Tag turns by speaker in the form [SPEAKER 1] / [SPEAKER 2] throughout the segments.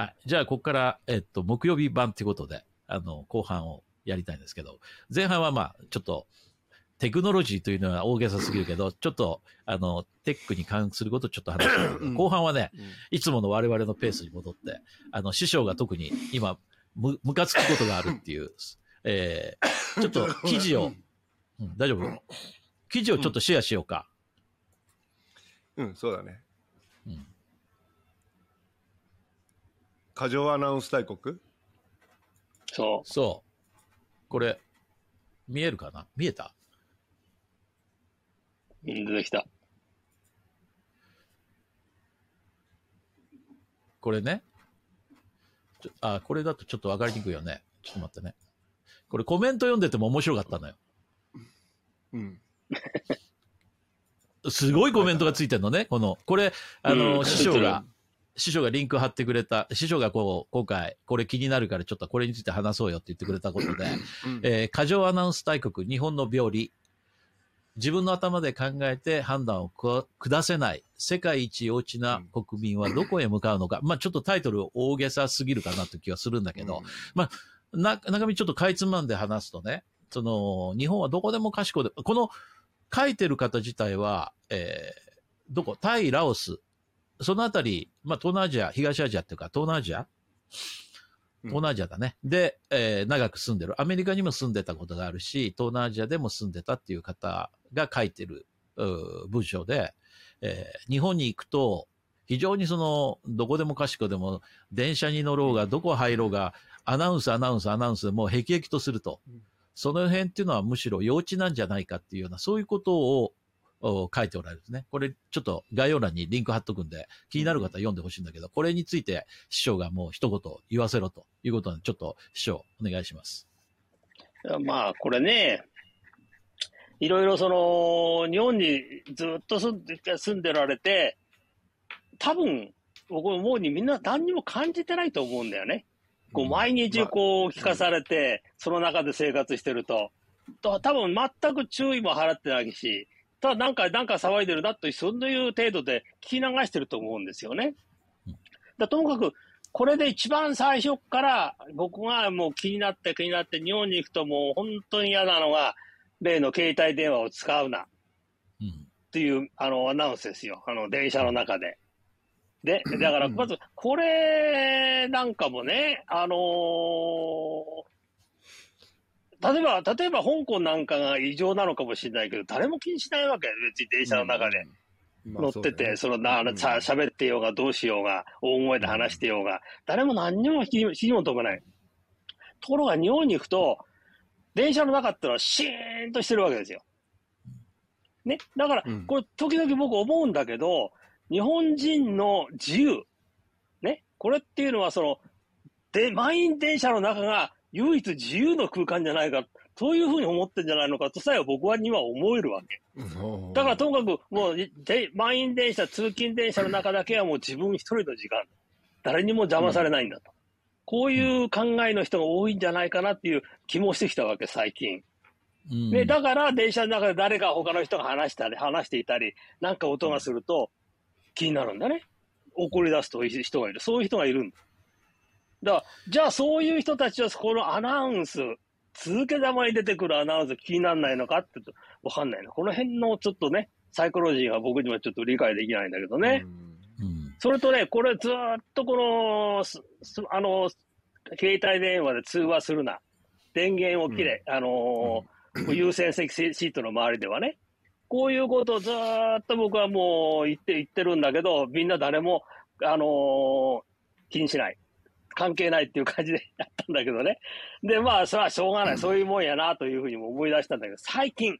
[SPEAKER 1] はい。じゃあ、ここから、えっと、木曜日版ということで、あの、後半をやりたいんですけど、前半はまあ、ちょっと、テクノロジーというのは大げさすぎるけど、ちょっと、あの、テックに関することをちょっと話して
[SPEAKER 2] うん
[SPEAKER 1] 後半はね、
[SPEAKER 2] うん
[SPEAKER 1] いつもの我々のペースに戻って、あの、師匠が特に今、む、ムカつくことがあるっていう、えー、ちょっと記事を、うん、大丈夫？記事をちょっとシェアしようか。
[SPEAKER 2] うん、そうだね。
[SPEAKER 1] うん。
[SPEAKER 2] 過剰アナウンス大国？
[SPEAKER 3] そ
[SPEAKER 1] そう。これ、見えるかな？見えた？
[SPEAKER 3] う。うん出てきた。
[SPEAKER 1] これね。ちょあ、これだとちょっとわかりにくいよね。ちょっと待ってね。これコメント読んでても面白かったのよ。
[SPEAKER 2] うん。
[SPEAKER 1] すごいコメントがついてるのね。この、これ、あの、
[SPEAKER 3] うん
[SPEAKER 1] 師匠が、師匠がリンク貼ってくれた、師匠がこう、今回、これ気になるからちょっとこれについて話そうよって言ってくれたことで、
[SPEAKER 2] うん
[SPEAKER 1] えー過剰アナウンス大国、日本の病理。自分の頭で考えて判断をく下せない世界一幼稚な国民はどこへ向かうのか。まあちょっとタイトル大げさすぎるかなという気はするんだけど、な、中身ちょっとかいつまんで話すとね、その、日本はどこでもかしこで、この書いてる方自体は、えーどこ？タイ、ラオス、そのあたり、まあ東南アジア、東アジアっていうか東南アジア？東南アジアだね。で、えー長く住んでる。アメリカにも住んでたことがあるし、東南アジアでも住んでたっていう方が書いてる文章で、えー日本に行くと、非常にその、どこでもかしこでも、電車に乗ろうが、どこ入ろうが、アナウンス、アナウンス、アナウンスでもう辟易とすると
[SPEAKER 2] うん。
[SPEAKER 1] その辺っていうのはむしろ幼稚なんじゃないかっていうような、そういうことをお書いておられるんですね。これ、ちょっと概要欄にリンク貼っとくんで、気になる方は読んでほしいんだけど、これについて師匠がもう一言言わせろということで、ちょっと師匠、お願いします。
[SPEAKER 3] まあ、これね、いろいろその、日本にずっと住んで住んでられて、多分、僕思うにみんな何にも感じてないと思うんだよね。こう毎日こう聞かされて、その中で生活してると、と多分全く注意も払ってないし、ただなんか、なんか騒いでるなという、そういう程度で聞き流してると思うんですよね
[SPEAKER 1] うん。
[SPEAKER 3] だともかく、これで一番最初から僕がもう気になって気になって日本に行くともう本当に嫌なのが、例の携帯電話を使うな
[SPEAKER 1] うん。
[SPEAKER 3] っていうあのアナウンスですよ。あの電車の中で。で、だからまず、これなんかもね、あのー例えば、例えば香港なんかが異常なのかもしれないけど、誰も気にしないわけ。別に電車の中で乗ってて、その、な、さ、喋ってようがどうしようが、大声で話してようが、誰も何にも気にも留めない。ところが日本に行くと、電車の中ってのはシーンとしてるわけですよ。ね？だから
[SPEAKER 2] うん、
[SPEAKER 3] これ、時々僕思うんだけど、日本人の自由。ね？これっていうのは、その、で、満員電車の中が唯一自由の空間じゃないか、そういうふうに思ってんじゃないのかとさえ僕はには思えるわけ。
[SPEAKER 2] うん
[SPEAKER 3] だからともかく、もうで、満員電車、通勤電車の中だけはもう自分一人の時間。誰にも邪魔されないんだと。こういう考えの人が多いんじゃないかなっていう気もしてきたわけ、最近。
[SPEAKER 1] うん
[SPEAKER 3] で、だから電車の中で誰か他の人が話したり、話していたり、なんか音がすると気になるんだね。怒り出すと人がいる。そういう人がいるんだ。だじゃあそういう人たちはこのアナウンス、続けざまに出てくるアナウンス気にならないのかってとわかんないな。この辺のちょっとね、サイコロジーが僕にはちょっと理解できないんだけどね。
[SPEAKER 1] うん。
[SPEAKER 3] それとね、これずーっとこの、すすあの、携帯電話で通話するな。電源を切れ。あのー優先席シートの周りではね。こういうことをずーっと僕はもう言って、言ってるんだけど、みんな誰も、あのー気にしない。関係ないっていう感じでやったんだけどね。で、まあ、それはしょうがない。そういうもんやなというふうにも思い出したんだけど、最近、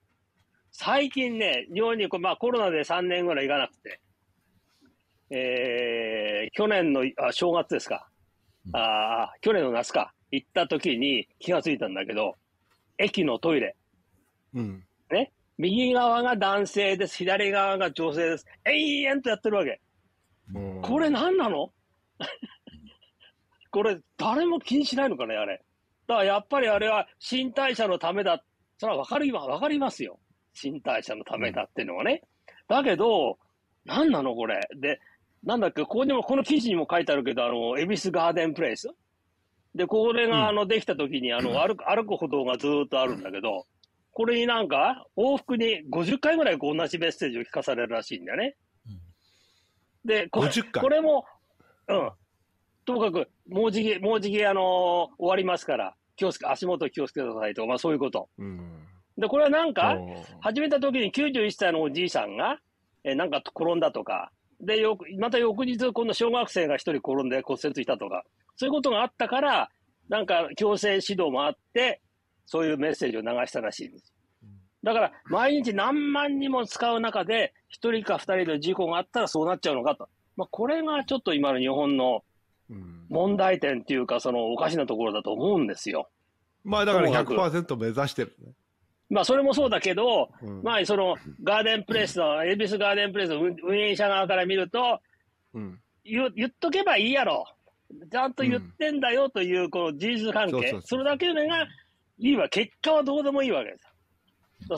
[SPEAKER 3] 最近ね、日本にこう、まあコロナで3年ぐらい行かなくて、えー、去年のあ正月ですか。
[SPEAKER 1] うん
[SPEAKER 3] あー去年の夏か。行った時に気がついたんだけど、駅のトイレ。
[SPEAKER 2] うん。
[SPEAKER 3] 右側が男性です。左側が女性です。永遠とやってるわけ。
[SPEAKER 2] うん
[SPEAKER 3] これ何なの？これ誰も気にしないのかね、あれ。だからやっぱりあれは新代謝のためだ。それはわかりま、わかりますよ。新代謝のためだっていうのはね。だけど、何なのこれ。で、なんだっけ、ここにも、この記事にも書いてあるけど、あの、恵比寿ガーデンプレイス。で、これ
[SPEAKER 2] うん
[SPEAKER 3] が、あの、できた時に、あの、歩く、歩く歩道がずーっとあるんだけど、これになんか、往復に50回ぐらいこう同じメッセージを聞かされるらしいんだよね。で、これ
[SPEAKER 2] 50回
[SPEAKER 3] これも、うん。ともかく、もうじき、もうじき、あのー終わりますから、気をつけ、足元気をつけてくださいとか、まあそういうこと。
[SPEAKER 2] うん。
[SPEAKER 3] で、これはなんか、始めた時に91歳のおじいさんが、えーなんか転んだとか、で、よく、また翌日、今度小学生が一人転んで骨折したとか、そういうことがあったから、なんか強制指導もあって、そういうメッセージを流したらしいんです。だから、毎日何万人も使う中で、一人か二人の事故があったらそうなっちゃうのかと。まあ、これがちょっと今の日本の
[SPEAKER 2] うん
[SPEAKER 3] 問題点っていうか、そのおかしなところだと思うんですよ。
[SPEAKER 2] まあだから
[SPEAKER 3] ともかく
[SPEAKER 2] 100%目指してるね。
[SPEAKER 3] まあ、それもそうだけど、
[SPEAKER 2] うん
[SPEAKER 3] まあ、その、ガーデンプレスの、エビスガーデンプレスの運運営者側から見ると、
[SPEAKER 2] うん。
[SPEAKER 3] 言う言っとけばいいやろ。ちゃんと言ってんだよという、この事実関係
[SPEAKER 2] そ
[SPEAKER 3] れだけがいいわ。結果はどうでもいいわけで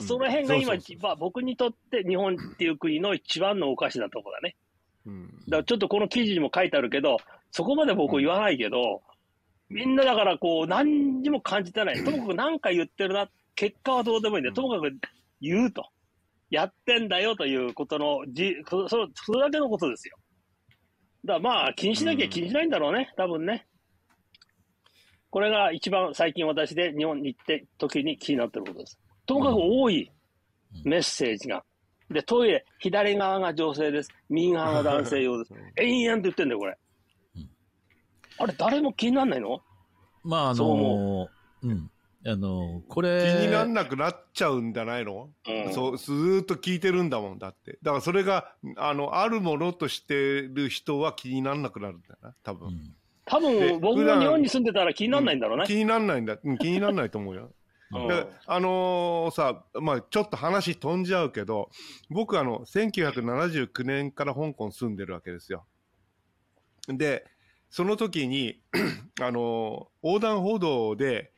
[SPEAKER 3] す。その辺が今、まあ、僕にとって日本っていう国の一番のおかしなところだね。
[SPEAKER 2] うん。
[SPEAKER 3] だからちょっとこの記事にも書いてあるけど、そこまで僕言わないけど、みんなだからこう、何にも感じてない。ともかく何か言ってるな、結果はどうでもいいんだよ。ともかく言うと。やってんだよということの、じそそそれだけのことですよ。だからまあ、気にしなきゃ気にしないんだろうね、多分ね。これが一番最近私で日本に行って時に気になってることです。ともかく多いメッセージが。で、トイレ、左側が女性です。右側が男性用です。延々と言ってんだよ、これ
[SPEAKER 1] うん。
[SPEAKER 3] あれ、誰も気になんないの？
[SPEAKER 1] まあ、あ
[SPEAKER 3] そう
[SPEAKER 1] の、うん。あの、こ
[SPEAKER 2] 気
[SPEAKER 1] れ。
[SPEAKER 2] になんなくなっちゃうんじゃないの、
[SPEAKER 3] うん
[SPEAKER 2] そう、ずーっと聞いてるんだもん、だって。だからそれが、あの、あるものとしてる人は気になんなくなるんだよな、多分。
[SPEAKER 1] うん
[SPEAKER 3] 多
[SPEAKER 2] で
[SPEAKER 3] 分、僕
[SPEAKER 2] 普段
[SPEAKER 3] が日本に住んでたら気になんないんだろうね。
[SPEAKER 2] 気になんないんだ。うん気になんないと思うよ。あのーさ、まあ、ちょっと話飛んじゃうけど、僕あの、1979年から香港住んでるわけですよ。で、その時に、あの横断歩道で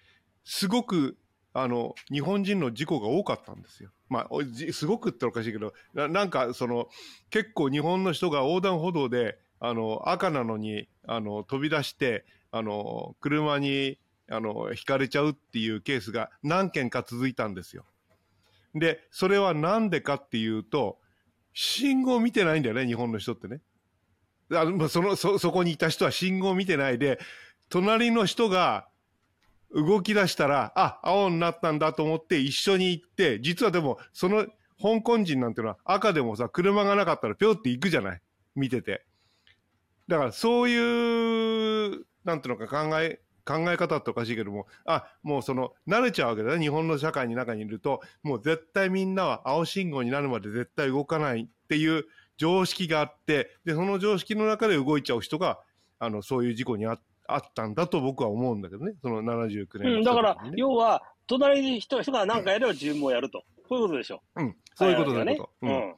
[SPEAKER 2] すごく、あの、日本人の事故が多かったんですよ。まあ、すごくっておかしいけど、ななんか、その、結構日本の人が横断歩道で、あの、赤なのに、あの、飛び出して、あの、車に、あの、引かれちゃうっていうケースが何件か続いたんですよ。で、それはなんでかっていうと、信号見てないんだよね、日本の人ってね。あまあそのそ、そこにいた人は信号を見てないで、隣の人が動き出したら、あ、青になったんだと思って一緒に行って、実はでも、その香港人なんていうのは赤でもさ、車がなかったらぴょって行くじゃない？見てて。だからそういう、なんていうのか考え、考え方っておかしいけども、あ、もうその、慣れちゃうわけだね。日本の社会の中にいると、もう絶対みんなは青信号になるまで絶対動かないっていう常識があって、で、その常識の中で動いちゃう人が、あの、そういう事故にああったんだと僕は思うんだけどね。その79年の
[SPEAKER 3] うん、だから要は、隣に人人が何かやれば自分もやると。こういうことでしょ。
[SPEAKER 2] うん、そういうことだ
[SPEAKER 3] ね。う
[SPEAKER 2] うん
[SPEAKER 3] ん。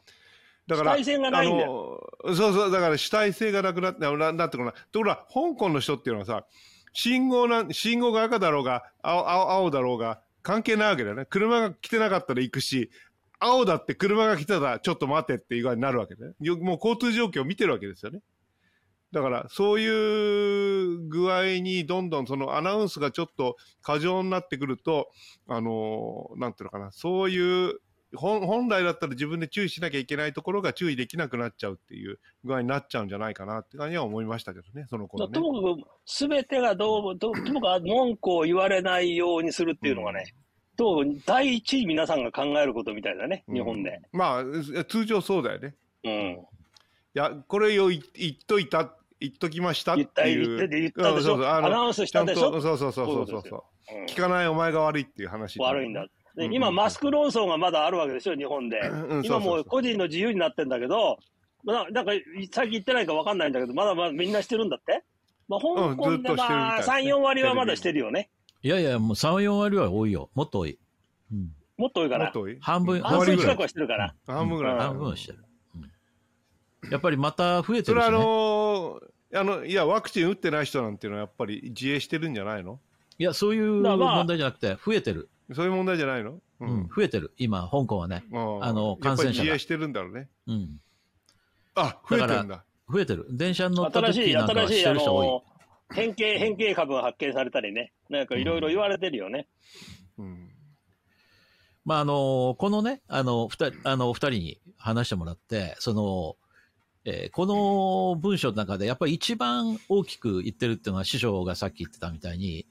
[SPEAKER 2] だから、
[SPEAKER 3] 主体性がないんだ
[SPEAKER 2] よ。そうそう、だから主体性がなくなって、ななってくるな。ところが、香港の人っていうのはさ、信号な、信号が赤だろうが、青、青、青だろうが、関係ないわけだよね。車が来てなかったら行くし、青だって車が来たらちょっと待てっていう具合になるわけで、ね。もう交通状況を見てるわけですよね。だから、そういう具合にどんどんそのアナウンスがちょっと過剰になってくると、あのなんていうのかな、そういう、本来だったら自分で注意しなきゃいけないところが注意できなくなっちゃうっていう具合になっちゃうんじゃないかなって感じは思いましたけどね、その頃ね。
[SPEAKER 3] ともかく、すべてがどうも、とともかく文句を言われないようにするっていうのがね、と第一位皆さんが考えることみたいだね、
[SPEAKER 2] うん
[SPEAKER 3] 日本で。
[SPEAKER 2] まあ、通常そうだよね。
[SPEAKER 3] うん。
[SPEAKER 2] いや、これを言言っといた、言っときましたって
[SPEAKER 3] 言った、
[SPEAKER 2] いう。
[SPEAKER 3] 言って、言ったでしょ？
[SPEAKER 2] うんそうそうあの
[SPEAKER 3] アナウンスしたでしょ？
[SPEAKER 2] と、。そうそうそうそうそう聞かないお前が悪いっていう話。
[SPEAKER 3] 悪いんだ。で
[SPEAKER 2] うん
[SPEAKER 3] 今、マスク論争がまだあるわけでしょ、日本で。
[SPEAKER 2] うん
[SPEAKER 3] 今も
[SPEAKER 2] そう
[SPEAKER 3] 個人の自由になってんだけど、ななんか、最近言ってないか分かんないんだけど、まだまだみんなしてるんだって？まあ、香
[SPEAKER 2] うん
[SPEAKER 3] 港でまあ、
[SPEAKER 2] たいですね
[SPEAKER 3] 3、4割はまだしてるよね。
[SPEAKER 1] いやいや、もう3、4割は多いよ。もっと多い。うん。
[SPEAKER 3] もっと多いかな。
[SPEAKER 2] もっと多い？
[SPEAKER 1] 半分、
[SPEAKER 2] うん
[SPEAKER 3] 半
[SPEAKER 1] 半分ぐらい。
[SPEAKER 3] くはしてるから。
[SPEAKER 2] 半分ぐらい。
[SPEAKER 3] うん
[SPEAKER 1] 半分はしてる。うんやっぱりまた増えて
[SPEAKER 2] それはあ。のーあの、いや、ワクチン打ってない人なんていうのはやっぱり自衛してるんじゃないの？
[SPEAKER 1] いや、そういう
[SPEAKER 3] だからまあ
[SPEAKER 1] 問題じゃなくて、増えてる。
[SPEAKER 2] そういう問題じゃないの？う
[SPEAKER 1] うん、増えてる。今、香港はね。
[SPEAKER 2] あ
[SPEAKER 1] あの感染者が
[SPEAKER 2] やっぱり自衛してるんだろうね。
[SPEAKER 1] うん。
[SPEAKER 2] あ、増えて
[SPEAKER 1] だか
[SPEAKER 2] んだ。
[SPEAKER 1] 増えてる。電車に乗った
[SPEAKER 3] 新しい、
[SPEAKER 1] 時なんかはし
[SPEAKER 3] 新しい、あ
[SPEAKER 1] てる人多い。
[SPEAKER 3] の、変形、変形株が発見されたりね。なんかいろいろ言われてるよね。
[SPEAKER 2] うん。
[SPEAKER 1] まあ、あの、このね、あの、二人、あの、二人に話してもらって、その、えーこの文章の中でやっぱり一番大きく言ってるっていうのは師匠がさっき言ってたみたいに、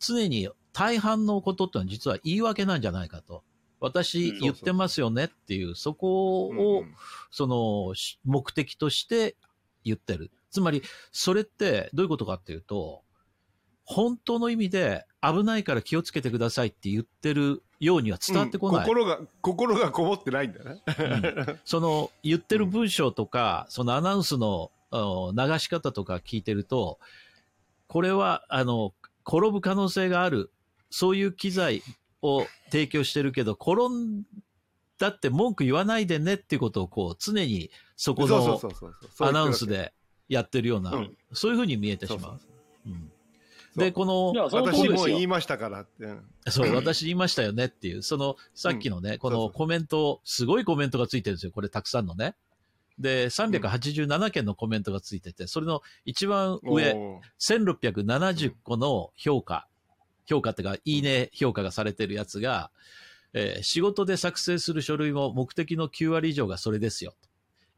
[SPEAKER 1] 常に大半のことってのは実は言い訳なんじゃないかと。私
[SPEAKER 3] うん
[SPEAKER 1] 言ってますよねっていう、そこを、
[SPEAKER 2] うん
[SPEAKER 1] その、し目的として言ってる。つまり、それってどういうことかっていうと、本当の意味で危ないから気をつけてくださいって言ってるようには伝わってこない。
[SPEAKER 2] うん心が、心がこもってないんだね。
[SPEAKER 1] うん その言ってる文章とか、そのアナウンスの流し方とか聞いてると、これは、あの、転ぶ可能性がある、そういう機材を提供してるけど、転んだって文句言わないでねっていうことをこう、常にそこの。アナウンスでやってるような、
[SPEAKER 2] うん
[SPEAKER 1] そういうふうに見えてしまう。うんで、この
[SPEAKER 2] 私。もう言いましたからって。うん
[SPEAKER 1] そう、私言いましたよねっていう、その、さっきのね、
[SPEAKER 2] うそう
[SPEAKER 1] のコメント、すごいコメントがついてるんですよ。これたくさんのね。で、387件のコメントがついてて、それの一番上、
[SPEAKER 2] おー
[SPEAKER 1] 1670個の評価、評価っていうか、いいね評価がされてるやつが、えー仕事で作成する書類も目的の9割以上がそれですよ。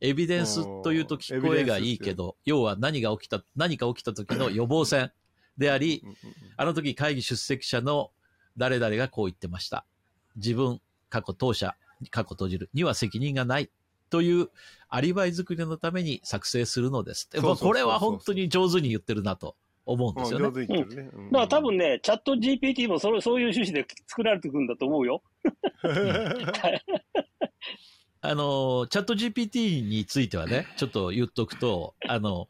[SPEAKER 1] エビデンスというと聞こえがいいけど、要は何が起きた、何か起きた時の予防線であり、あの時会議出席者の誰々がこう言ってました。自分、過去当社、過去閉じるには責任がないというアリバイ作りのために作成するのですって。これは本当に上手に言ってるなと思うんですよね。
[SPEAKER 2] うん上手に言ってるね。うん
[SPEAKER 3] だから多分ね、チャット GPT もそれそういう趣旨で作られてくるんだと思うよ。
[SPEAKER 1] あの、チャット GPT についてはね、ちょっと言っとくと、あの、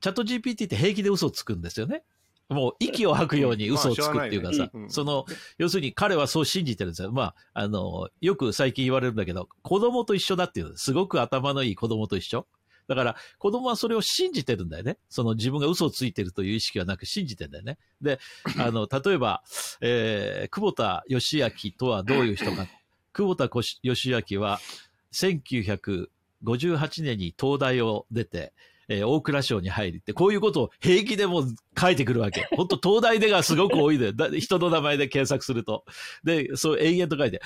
[SPEAKER 1] チャット GPT って平気で嘘をつくんですよね。もう息を吐くように嘘をつくっていうかさその、要するに彼はそう信じてるんですよ。まあ、あの、よく最近言われるんだけど、子供と一緒だっていう、すごく頭のいい子供と一緒。だから、子供はそれを信じてるんだよね。その自分が嘘をついてるという意識はなく信じてんだよね。で、あの、例えば、えー、久保田義明とはどういう人か。久保田義明は、1958年に東大を出て、えー大蔵省に入りって、こういうことを平気でも書いてくるわけ。本当東大でがすごく多いで、だ人の名前で検索すると。で、そう延々と書いて、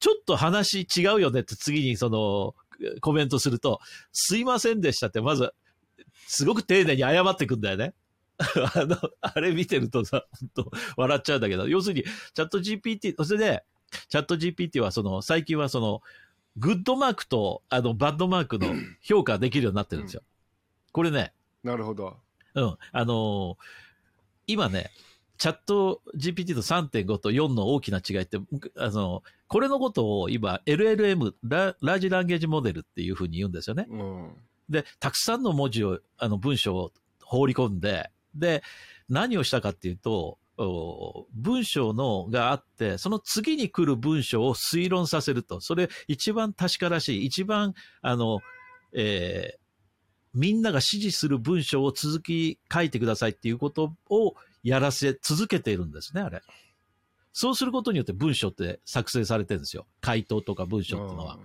[SPEAKER 1] ちょっと話違うよねって次にその、コメントすると、すいませんでしたって、まず、すごく丁寧に謝ってくんだよね。あの、あれ見てるとさ、本当笑っちゃうんだけど、要するに、チャット GPT、それで、チャット GPT はその、最近はその、グッドマークと、あの、バッドマークの評価できるようになってるんですよ。これね、
[SPEAKER 2] なるほど。
[SPEAKER 1] うん、あのー今ね、チャット GPT と3.5と4の大きな違いって、あの、これのことを今 LLM、ララージランゲージモデルっていうふうに言うんですよね。
[SPEAKER 2] うん。
[SPEAKER 1] で、たくさんの文字を、あの文章を放り込んで、で、何をしたかっていうと、お文章のがあって、その次に来る文章を推論させると。それ一番確からしい、一番、あの、えーみんなが指示する文章を続き書いてくださいっていうことをやらせ続けているんですね、あれ。そうすることによって文章って作成されてるんですよ。回答とか文章っていうのは。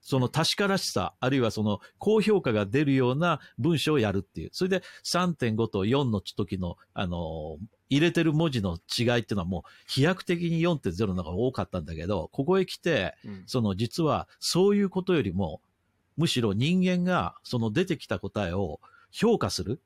[SPEAKER 1] その確からしさ、あるいはその高評価が出るような文章をやるっていう。それで3.5と4の時の、あのー入れてる文字の違いっていうのはもう飛躍的に4.0の方が多かったんだけど、ここへ来て、
[SPEAKER 2] うん
[SPEAKER 1] その実はそういうことよりも、むしろ人間がその出てきた答えを評価する。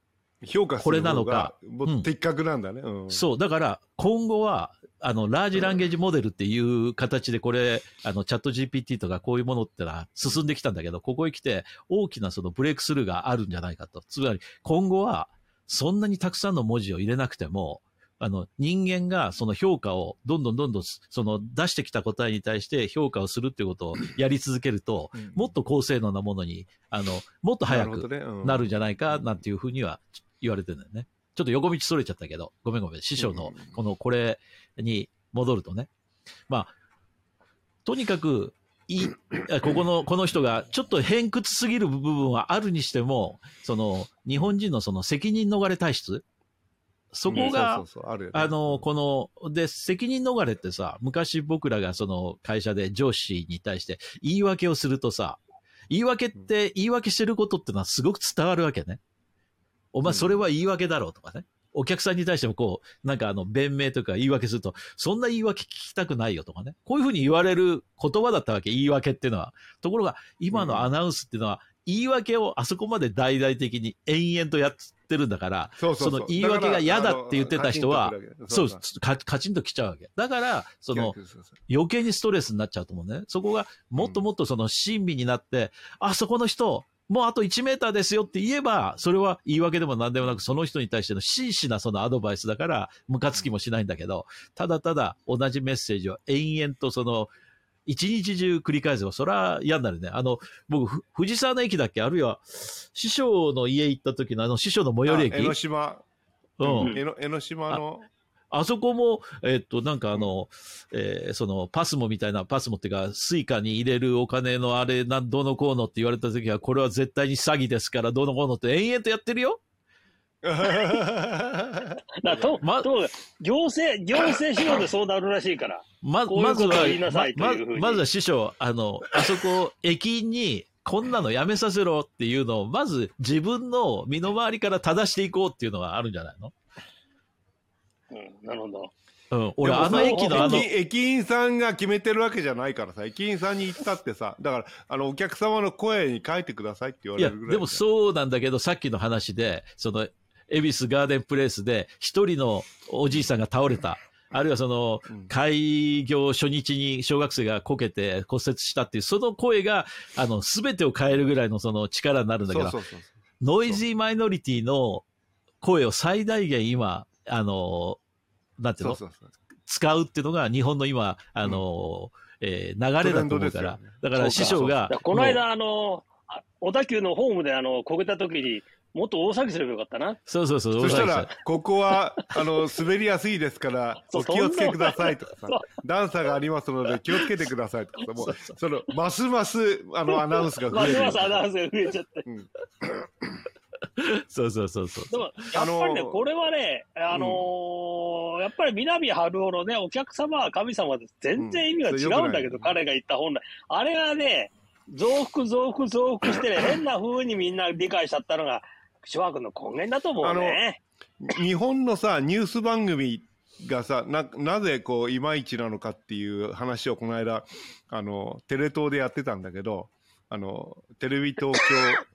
[SPEAKER 2] 評価する
[SPEAKER 1] これなのか
[SPEAKER 2] も
[SPEAKER 1] うん
[SPEAKER 2] う的確なんだね。うん
[SPEAKER 1] そう。だから、今後は、あの、ラージランゲージモデルっていう形で、これ、あの、チャット GPT とかこういうものってのは進んできたんだけど、ここへ来て、大きなそのブレイクスルーがあるんじゃないかと。つまり、今後は、そんなにたくさんの文字を入れなくても、あの、人間がその評価をどんどんどんどん、その出してきた答えに対して評価をするっていうことをやり続けると、
[SPEAKER 2] うん
[SPEAKER 1] もっと高性能なものに、あの、もっと早く
[SPEAKER 2] なるん
[SPEAKER 1] じゃないか、なんていうふうには言われてるんだよね。ちょっと横道それちゃったけど、ごめんごめん。師匠の
[SPEAKER 2] うん
[SPEAKER 1] このこれに戻るとね。まあ、とにかく、いここの、この人がちょっと偏屈すぎる部分はあるにしても、その、日本人のその責任逃れ体質そこが、
[SPEAKER 2] あ
[SPEAKER 1] の、この、で、責任逃れってさ、昔僕らがその会社で上司に対して言い訳をするとさ、言い訳って、言い訳してることってのはすごく伝わるわけね。お前それは言い訳だろうとかね。お客さんに対してもこう、なんかあの、弁明とか言い訳すると、そんな言い訳聞きたくないよとかね。こういうふうに言われる言葉だったわけ、言い訳っていうのは。ところが、今のアナウンスっていうのは、言い訳をあそこまで大々的に延々とやってるんだから、
[SPEAKER 2] そ
[SPEAKER 1] の言い訳が嫌だって言ってた人はそう
[SPEAKER 2] カ
[SPEAKER 1] カチンときちゃうわけ。だから、その、余計にストレスになっちゃうと思うね。そこがもっともっとその親身になって、あそこの人、もうあと1メーターですよって言えば、それは言い訳でも何でもなく、その人に対しての真摯なそのアドバイスだから、ムカつきもしないんだけど、ただただ同じメッセージを延々とその、一日中繰り返せば、それは嫌になるね。あの、僕、ふ藤沢の駅だっけ？あるいは、師匠の家行った時のあの師匠の最寄り駅？
[SPEAKER 2] あ江ノ島、
[SPEAKER 1] うん。
[SPEAKER 2] 江ノ江ノ島の、
[SPEAKER 1] あそこも、えっと、なんかあの、えーその、パスモみたいな、パスモっていうか、スイカに入れるお金のあれ、なん、どうのこうのって言われた時は、これは絶対に詐欺ですから、どうのこうのって延々とやってるよ。
[SPEAKER 3] だと、
[SPEAKER 1] ま
[SPEAKER 3] と行政、行政指導でそうなるらしいから。
[SPEAKER 1] ま、
[SPEAKER 3] こういう
[SPEAKER 1] まずは
[SPEAKER 3] ことを言いなさい、と
[SPEAKER 1] ま
[SPEAKER 3] いうふうに
[SPEAKER 1] ままずは師匠、あの、あそこ、駅員に、こんなのやめさせろっていうのを、まず自分の身の回りから正していこうっていうのがあるんじゃないの？
[SPEAKER 3] うん、なるほど。
[SPEAKER 1] うん。俺、あの駅のあの、
[SPEAKER 2] 駅駅員さんが決めてるわけじゃないからさ、駅員さんに言ったってさ、だから、あの、お客様の声に書いてくださいって言われるぐらい。
[SPEAKER 1] でもそうなんだけど、さっきの話で、その、恵比寿ガーデンプレイスで、一人のおじいさんが倒れた。あるいはその
[SPEAKER 2] うん、
[SPEAKER 1] 開業初日に小学生がこけて骨折したっていう、その声が、あの、すべてを変えるぐらいのその力になるんだけど、
[SPEAKER 2] そうそうそう
[SPEAKER 1] ノイジーマイノリティの声を最大限今、あの、なんていうの？
[SPEAKER 2] そうそうそう。
[SPEAKER 1] 使うっていうのが日本の今、あの、えー流れだと思うから、
[SPEAKER 2] ね。
[SPEAKER 1] だから師匠が
[SPEAKER 3] この間、あの、あ小田急のホームで、あの、こけた時に、もっと大騒ぎすればよかったな。
[SPEAKER 1] そうそうそう、
[SPEAKER 2] そした
[SPEAKER 1] 大
[SPEAKER 2] ら、ここは、あの、滑りやすいですから、
[SPEAKER 3] そう
[SPEAKER 2] お気をつけくださいとかさ段差がありますので気をつけてくださいとかさ、もう、その、ますます、あの、アナウンスが増える。
[SPEAKER 3] ますますアナウンスが増えちゃって。
[SPEAKER 2] うん
[SPEAKER 1] そうそうそうそう。
[SPEAKER 3] でも、やっぱりね、
[SPEAKER 2] あのー
[SPEAKER 3] これはね、あのーやっぱり南春夫のね、お客様は神様で全然意味が違うんだけど、
[SPEAKER 2] うん
[SPEAKER 3] 彼が言った本来。あれがね、増幅増幅増幅してね、変な風にみんな理解しちゃったのが、諸悪の根源だと思うね。
[SPEAKER 2] 日本のさ、ニュース番組がさ、な、なぜこう、いまいちなのかっていう話をこの間、あの、テレ東でやってたんだけど、あの、テレビ東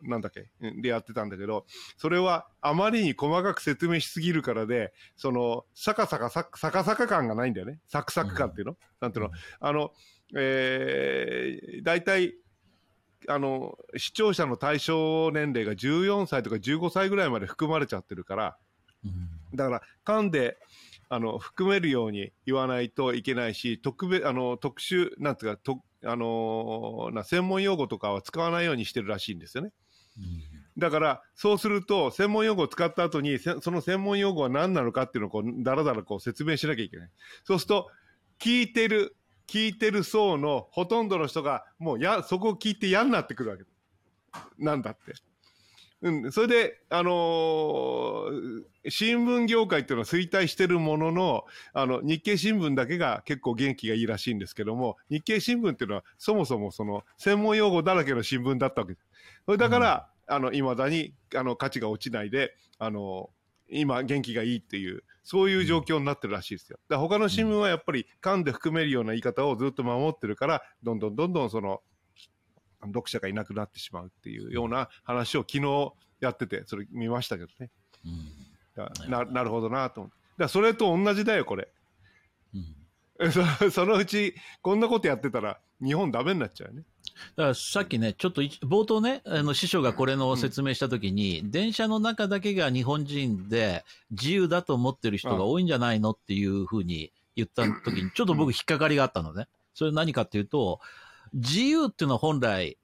[SPEAKER 2] 京、なんだっけ、う んでやってたんだけど、それはあまりに細かく説明しすぎるからで、その、サカサカサカサカサカ感がないんだよね。サクサク感っていうの、なんていうの？あの、えー、大体、あの、視聴者の対象年齢が14歳とか15歳ぐらいまで含まれちゃってるから、
[SPEAKER 1] うん
[SPEAKER 2] だから、噛んで、あの、含めるように言わないといけないし、特別、あの、特殊、なんつうか、と、あのーな、専門用語とかは使わないようにしてるらしいんですよね。だから、そうすると、専門用語を使った後に、せその専門用語は何なのかっていうのをこう、だらだらこう説明しなきゃいけない。そうすると、聞いてる、聞いてる層のほとんどの人が、もうや、そこを聞いて嫌になってくるわけ。なんだって。うん、それで、あのー新聞業界っていうのは衰退してるものの、あの、日経新聞だけが結構元気がいいらしいんですけども、日経新聞っていうのはそもそもその専門用語だらけの新聞だったわけです。それだから、あの、未だに、あの、価値が落ちないで、あの、今元気がいいっていう、そういう状況になってるらしいですよ。だから他の新聞はやっぱり噛んで含めるような言い方をずっと守ってるから、どんどんどんどんその、読者がいなくなってしまうっていうような話を昨日やってて、それ見ましたけどね。
[SPEAKER 1] うん
[SPEAKER 2] ななるほどなと思って。だそれと同じだよ、これ。
[SPEAKER 1] うん
[SPEAKER 2] そ そのうち、こんなことやってたら、日本ダメになっちゃうよね。
[SPEAKER 1] だからさっきね、ちょっとい冒頭ね、あの師匠がこれの説明したときに、電車の中だけが日本人で自由だと思ってる人が多いんじゃないのっていうふうに言ったときに、ちょっと僕引っかかりがあったのね。それ何かっていうと、自由っていうのは本来、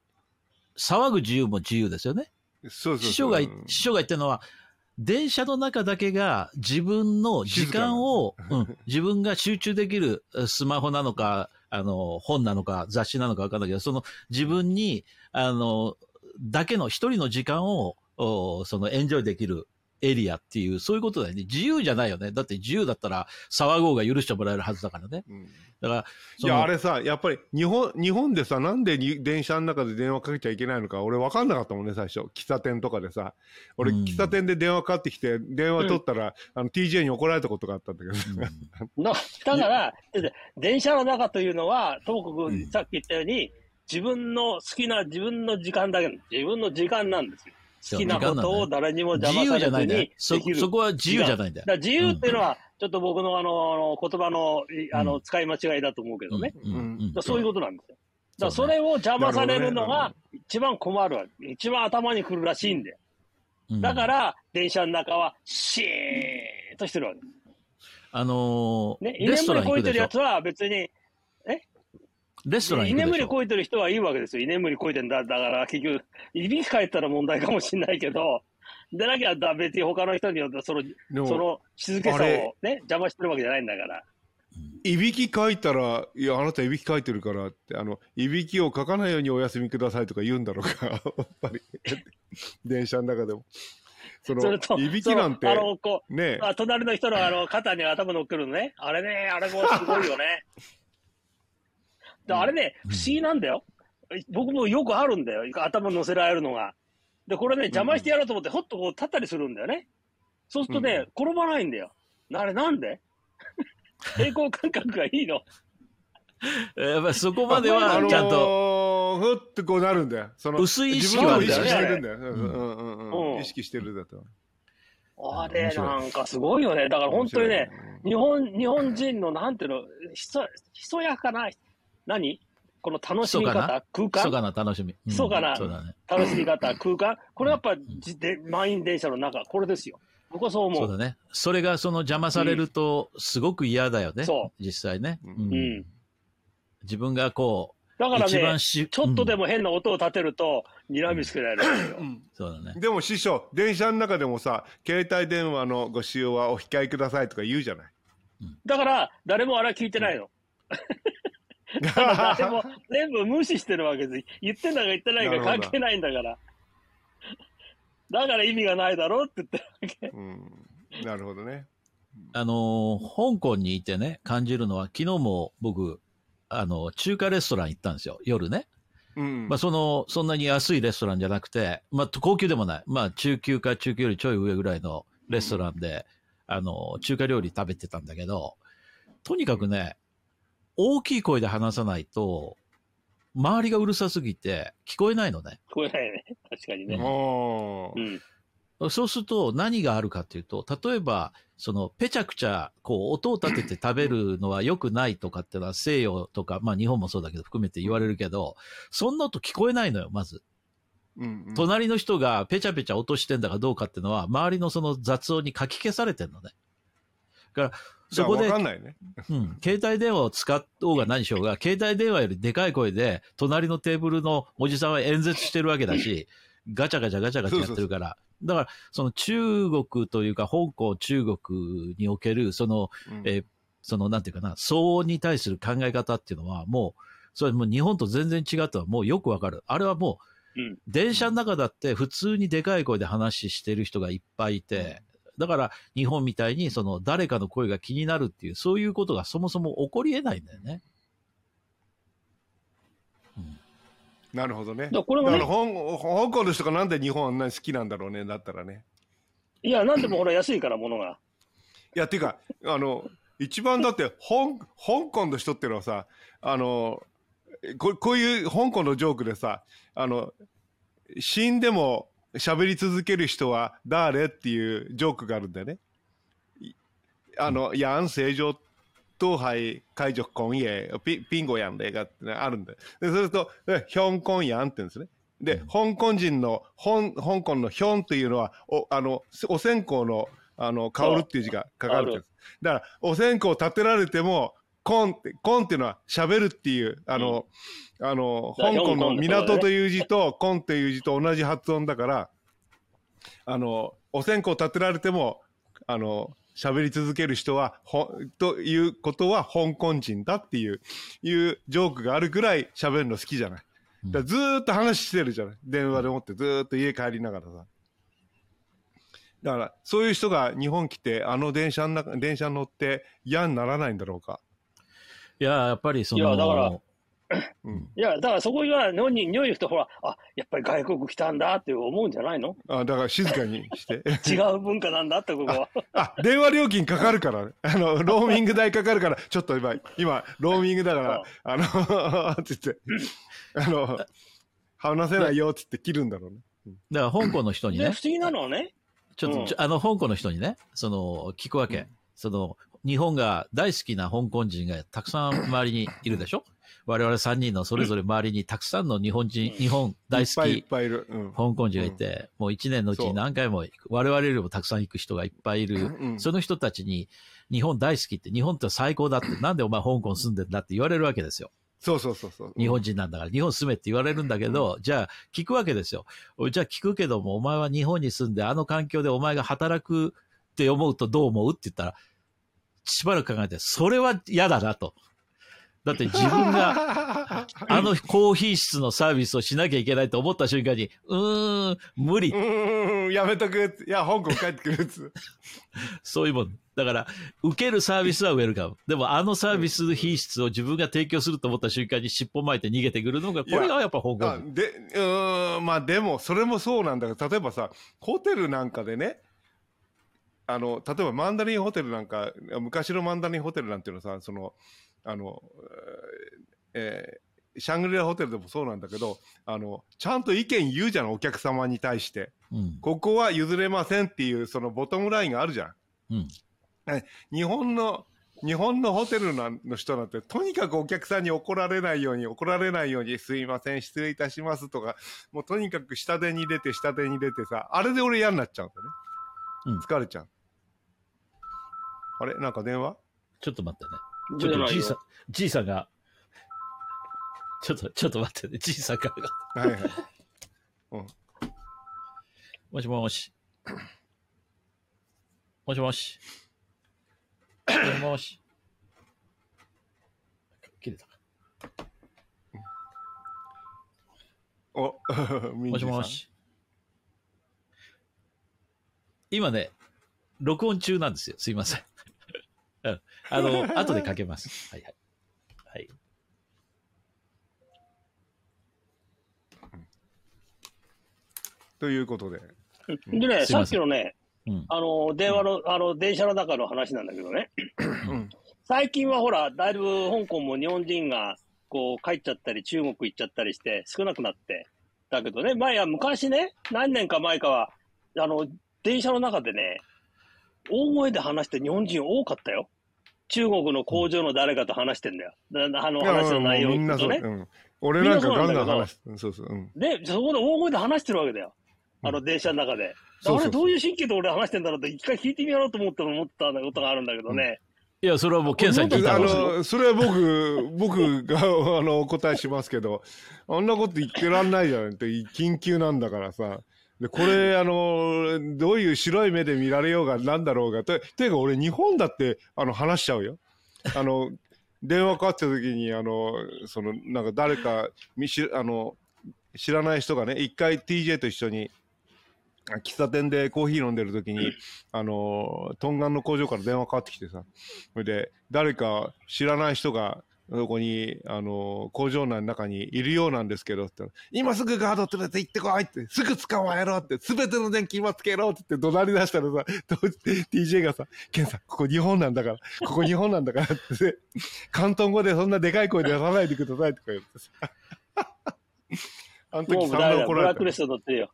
[SPEAKER 1] 騒ぐ自由も自由ですよね。
[SPEAKER 2] そうそうそう
[SPEAKER 1] 師匠が師匠が言ってるのは、電車の中だけが自分の時間を、うん、自分が集中できるえスマホなのか、あの、本なのか、雑誌なのかわかんないけど、その自分に、あの、だけの一人の時間を、そのエンジョイできるエリアっていう、そういうことだよね。自由じゃないよね。だって自由だったら騒ごうが許してもらえるはずだからね。
[SPEAKER 2] うん。
[SPEAKER 1] だから、
[SPEAKER 2] いやあれさやっぱり日本日本でさなんでに電車の中で電話かけちゃいけないのか俺分かんなかったもんね最初。喫茶店とかでさ。俺
[SPEAKER 1] うん。
[SPEAKER 2] 喫茶店で電話かかってきて電話取ったら、あの TJ に怒られたことがあったんだけど、
[SPEAKER 1] うん。
[SPEAKER 3] なだから、電車の中というのは、ともさっき言ったように、自分の好きな自分の時間だけの、自分の時間なんですよ。好きなことを誰にも邪
[SPEAKER 1] 自由じゃ
[SPEAKER 3] 魔されずに
[SPEAKER 1] ないんだよ。そ
[SPEAKER 3] できる。
[SPEAKER 1] そこは自由じゃないんだよ
[SPEAKER 3] だか。ら自由っていうのは、ちょっと僕のあの、言葉の、いあの、
[SPEAKER 1] うん
[SPEAKER 3] 使い間違いだと思うけどね。そういうことなんですよ。だ
[SPEAKER 1] そ
[SPEAKER 3] れを邪魔されるのが一番困るわけ。一番頭にくるらしいんだよ。
[SPEAKER 1] うん
[SPEAKER 3] だから、電車の中は、シーンとしてるわけ。
[SPEAKER 1] あのー
[SPEAKER 3] ね、居眠りこいてるやつは別に、
[SPEAKER 1] レストラン
[SPEAKER 3] 居眠りこいてる人はいいわけですよ。居眠りこいてんだ。だから結局、いびきかいたら問題かもしれないけど、でなきゃだ別に他の人によってその、その静けさをね、邪魔してるわけじゃないんだから。
[SPEAKER 2] いびきかいたら、いや、あなたいびきかいてるからって、あの、いびきをかかないようにお休みくださいとか言うんだろうか、やっぱり。電車の中でも。そのいびきなんて
[SPEAKER 3] あの、こう、
[SPEAKER 2] ね
[SPEAKER 3] あ隣の人のあの肩に頭乗っけるのね。あれね、あれもすごいよね。であれね、
[SPEAKER 1] うん
[SPEAKER 3] 不思議なんだよ。僕もよくあるんだよ。頭乗せられるのが。で、これね、邪魔してやろうと思って、ほっとこう立ったりするんだよね。そうするとね、転ばないんだよ。あれなんで？平行感覚がいいの。
[SPEAKER 1] やっぱりそこまで
[SPEAKER 2] あ
[SPEAKER 1] は
[SPEAKER 2] の
[SPEAKER 1] ちゃんと、
[SPEAKER 2] ー、ふってこうなるんだよ。その
[SPEAKER 1] 薄い意識はね
[SPEAKER 2] 自分を意識してるんだよ。うんうんうんうん
[SPEAKER 3] うん
[SPEAKER 2] 意識してるだと。
[SPEAKER 3] あれなんかすごいよね。だから本当にね、日本、日本人のなんていうの、ひそ、ひそやかな、何？この楽しみ方、空間？
[SPEAKER 1] 密かな楽しみ。うん
[SPEAKER 3] 密かな？楽しみ方、空間？これやっぱ満員電車の中、これですよ。僕はそう思う。
[SPEAKER 1] そうだね。それがその邪魔されると、すごく嫌だよね。
[SPEAKER 3] そ
[SPEAKER 1] 実際ね。
[SPEAKER 2] う
[SPEAKER 1] うん
[SPEAKER 3] うん。
[SPEAKER 1] 自分がこう、
[SPEAKER 3] だから
[SPEAKER 1] 一番
[SPEAKER 3] ね、
[SPEAKER 1] し、
[SPEAKER 3] ちょっとで
[SPEAKER 1] も、
[SPEAKER 3] も変な音を立てると、睨みつけられるんですよ。
[SPEAKER 1] そうだね。
[SPEAKER 2] でも師匠、電車の中でもさ、携帯電話のご使用はお控えくださいとか言うじゃない。
[SPEAKER 3] だから、誰もあれは聞いてないの。誰も全部無視してるわけです。言ってんだか言ってないか関係ないんだから。だから意味がないだろうって言ってるわけ。
[SPEAKER 2] うん、なるほどね。
[SPEAKER 1] あのー香港にいてね、感じるのは、昨日も僕、あの、中華レストラン行ったんですよ、夜ね。
[SPEAKER 2] うん。
[SPEAKER 1] まあ、その、そんなに安いレストランじゃなくて、まあ、高級でもない。まあ、中級か中級よりちょい上ぐらいのレストランで、あの、中華料理食べてたんだけど、とにかくね、大きい声で話さないと、周りがうるさすぎて聞こえないのね。
[SPEAKER 3] 聞こえないね。確かにね。うん。
[SPEAKER 1] そうすると何があるかっていうと、例えば、その、ぺちゃくちゃ、こう、音を立てて食べるのは良くないとかっていうのは西洋とか、まあ日本もそうだけど含めて言われるけど、そんな音聞こえないのよ、まず。
[SPEAKER 2] うんうん
[SPEAKER 1] 隣の人がペチャペチャ落としてんだかどうかっていうのは、周りのその雑音にかき消されてんのね。だから、そこで。うん、携帯電話を使おうが何しようが、携帯電話よりでかい声で、隣のテーブルのおじさんは演説してるわけだし、ガチャガチャガチャガチャやってるから。だから、その中国というか、香港、中国における、その、
[SPEAKER 2] うん
[SPEAKER 1] えーその、なんていうかな、騒音に対する考え方っていうのは、もう、それもう日本と全然違うとはもうよくわかる。あれはもう、
[SPEAKER 3] うん
[SPEAKER 1] 電車の中だって普通にでかい声で話してる人がいっぱいいて、だから日本みたいにその誰かの声が気になるっていう、そういうことがそもそも起こり得ないんだよね。
[SPEAKER 2] なるほどね。
[SPEAKER 3] だからこれもね
[SPEAKER 2] だから香香港の人がなんで日本あんなに好きなんだろうね、だったらね。
[SPEAKER 3] いや、なんでもほら安いから、物が。
[SPEAKER 2] いや、ていうか、あの、一番だって、香香港の人っていうのはさ、あの、ここういう香港のジョークでさ、あの、死んでも喋り続ける人は誰っていうジョークがあるんだよね。いあの、ヤン正常東海海賊今夜ピピンゴヤンでがってねあるんだよ。で、それと、でヒョンコンヤンって言うんですね。で、香港人の、香香港のヒョンというのは、お、あの、お線香の、あの、香るっていう字が書かれてるんです。だから、お線香を立てられても、コンって、コンっていうのは喋るっていう、あの、あの、
[SPEAKER 3] だから
[SPEAKER 2] 香港の
[SPEAKER 3] 香港
[SPEAKER 2] という字と、コンっていう字と同じ発音だから、あの、お線香を立てられても、あの、喋り続ける人は、ほ、ということは香港人だっていう、いうジョークがあるぐらい喋るの好きじゃない。だずーっと話してるじゃない。電話でもってずーっと家帰りながらさ。だから、そういう人が日本来て、あの電車の中、電車に乗って嫌にならないんだろうか。
[SPEAKER 1] いや、やっぱりその、
[SPEAKER 3] いやだから
[SPEAKER 2] うん。
[SPEAKER 3] いや、だからそこが日本に、日本に行くと、ほら、あ、やっぱり外国来たんだって思うんじゃないの？
[SPEAKER 2] あだから静かにして。
[SPEAKER 3] 違う文化なんだって、ここは。
[SPEAKER 2] あ、電話料金かかるから、ね、あの、ローミング代かかるから、ちょっと今、今、ローミングだから、あの、つって、あの、話せないよ、つって切るんだろうね。
[SPEAKER 1] だから香港の人に
[SPEAKER 3] で、
[SPEAKER 1] ね
[SPEAKER 3] 不、思議なのはね、
[SPEAKER 1] ちょっと、
[SPEAKER 3] うん
[SPEAKER 1] あの、香港の人にね、その、聞くわけ。
[SPEAKER 2] うん
[SPEAKER 1] その、日本が大好きな香港人がたくさん周りにいるでしょ？我々3人のそれぞれ周りにたくさんの日本人、
[SPEAKER 3] うん
[SPEAKER 1] 日本大好き
[SPEAKER 2] ぱいいる。うん。
[SPEAKER 1] 香港人がいて、もう1年のうちに何回も行く、我々よりもたくさん行く人がいっぱいいる。
[SPEAKER 2] うん
[SPEAKER 1] その人たちに、日本大好きって、日本って最高だって、なんでお前香港住んでんだって言われるわけですよ。
[SPEAKER 2] そうそうそうそう。
[SPEAKER 1] 日本人なんだから、日本住めって言われるんだけど、じゃあ聞くわけですよ。じゃあ聞くけども、お前は日本に住んで、あの環境でお前が働くって思うとどう思う？って言ったら、しばらく考えて、それは嫌だなと。だって自分が、あのコーヒー室のサービスをしなきゃいけないと思った瞬間に、うーん、無理
[SPEAKER 2] う。ーん、やめとく。いや、香港帰ってくるっつ。
[SPEAKER 1] そういうもん。だから、受けるサービスはウェルカム。でも、あのサービス品質を自分が提供すると思った瞬間に尻尾巻いて逃げてくるのが、これがやっぱ香港
[SPEAKER 2] で、うーん、まあでも、それもそうなんだけど、例えばさ、ホテルなんかでね、あの、例えばマンダリンホテルなんか、昔のマンダリンホテルなんていうのはさ、その、あの、えーシャングリラホテルでもそうなんだけど、あの、ちゃんと意見言うじゃん、お客様に対して。
[SPEAKER 1] うん。
[SPEAKER 2] ここは譲れませんっていう、そのボトムラインがあるじゃん。
[SPEAKER 1] うん。
[SPEAKER 2] 日本の、日本のホテルのの人なんて、とにかくお客さんに怒られないように、怒られないように、すいません、失礼いたしますとか、もうとにかく下手に出て、下手に出てさ、あれで俺嫌になっちゃうんだね。
[SPEAKER 1] うん
[SPEAKER 2] 疲れちゃう。あれ？なんか電話？
[SPEAKER 1] ちょっと待ってね。ちょっとじいさん、じいさんが、ちょっと、ちょっと待ってね。じいさんから。
[SPEAKER 2] はいはい。
[SPEAKER 1] もしもし。もしもし。もしもし。切れたか。
[SPEAKER 2] お、
[SPEAKER 1] も
[SPEAKER 2] ジさん
[SPEAKER 1] しもし。今ね、録音中なんですよ。すいません。うんあの、後でかけます。はいはい。はい。
[SPEAKER 2] ということで。
[SPEAKER 3] でね、さっきのね、
[SPEAKER 1] うん。
[SPEAKER 3] あの、電話の、あの、電車の中の話なんだけどね、
[SPEAKER 2] うん。
[SPEAKER 3] 最近はほら、だいぶ香港も日本人が、こう、帰っちゃったり、中国行っちゃったりして、少なくなって。だけどね、前は昔ね、何年か前かは、あの、電車の中でね、大声で話して日本人多かったよ。中国の工場の誰かと話してんだよ。だあの話の内容。とね。
[SPEAKER 2] うん。俺なんかガンガン話す。うんそうそう。うん。
[SPEAKER 3] で、そこで大声で話してるわけだよ。あの、電車の中で。あれ、どういう神経で俺話してんだろうって、一回聞いてみようと思った思ったことがあるんだけどね。
[SPEAKER 1] いや、それはもう、ケンさんに聞いた
[SPEAKER 2] あ
[SPEAKER 1] の。
[SPEAKER 2] の、それは僕、僕が、あの、お答えしますけど、あんなこと言ってらんないじゃんって、緊急なんだからさ。で、これ、あの、どういう白い目で見られようがなんだろうが、と、ていうか俺日本だって、あの、話しちゃうよ。あの、電話かかってた時に、あの、その、なんか誰か、見し、あの、知らない人がね、一回 TJ と一緒に、あ喫茶店でコーヒー飲んでる時に、あの、トンガンの工場から電話かかってきてさ、それで、誰か知らない人が、そこに、あの、工場内の中にいるようなんですけど、って今すぐガード連れて行ってこいって、すぐ捕まえろって、すべての電気今つけろって言って怒鳴り出したらさ、当時 TJ がさ、ケンさん、ここ日本なんだから、ここ日本なんだからって、広東語でそんなでかい声でやらないでくださいとか言ってさ。あの時
[SPEAKER 3] もう
[SPEAKER 2] 散
[SPEAKER 3] ダメだブ
[SPEAKER 2] 々怒られた
[SPEAKER 3] ラックリスト取ってるよ。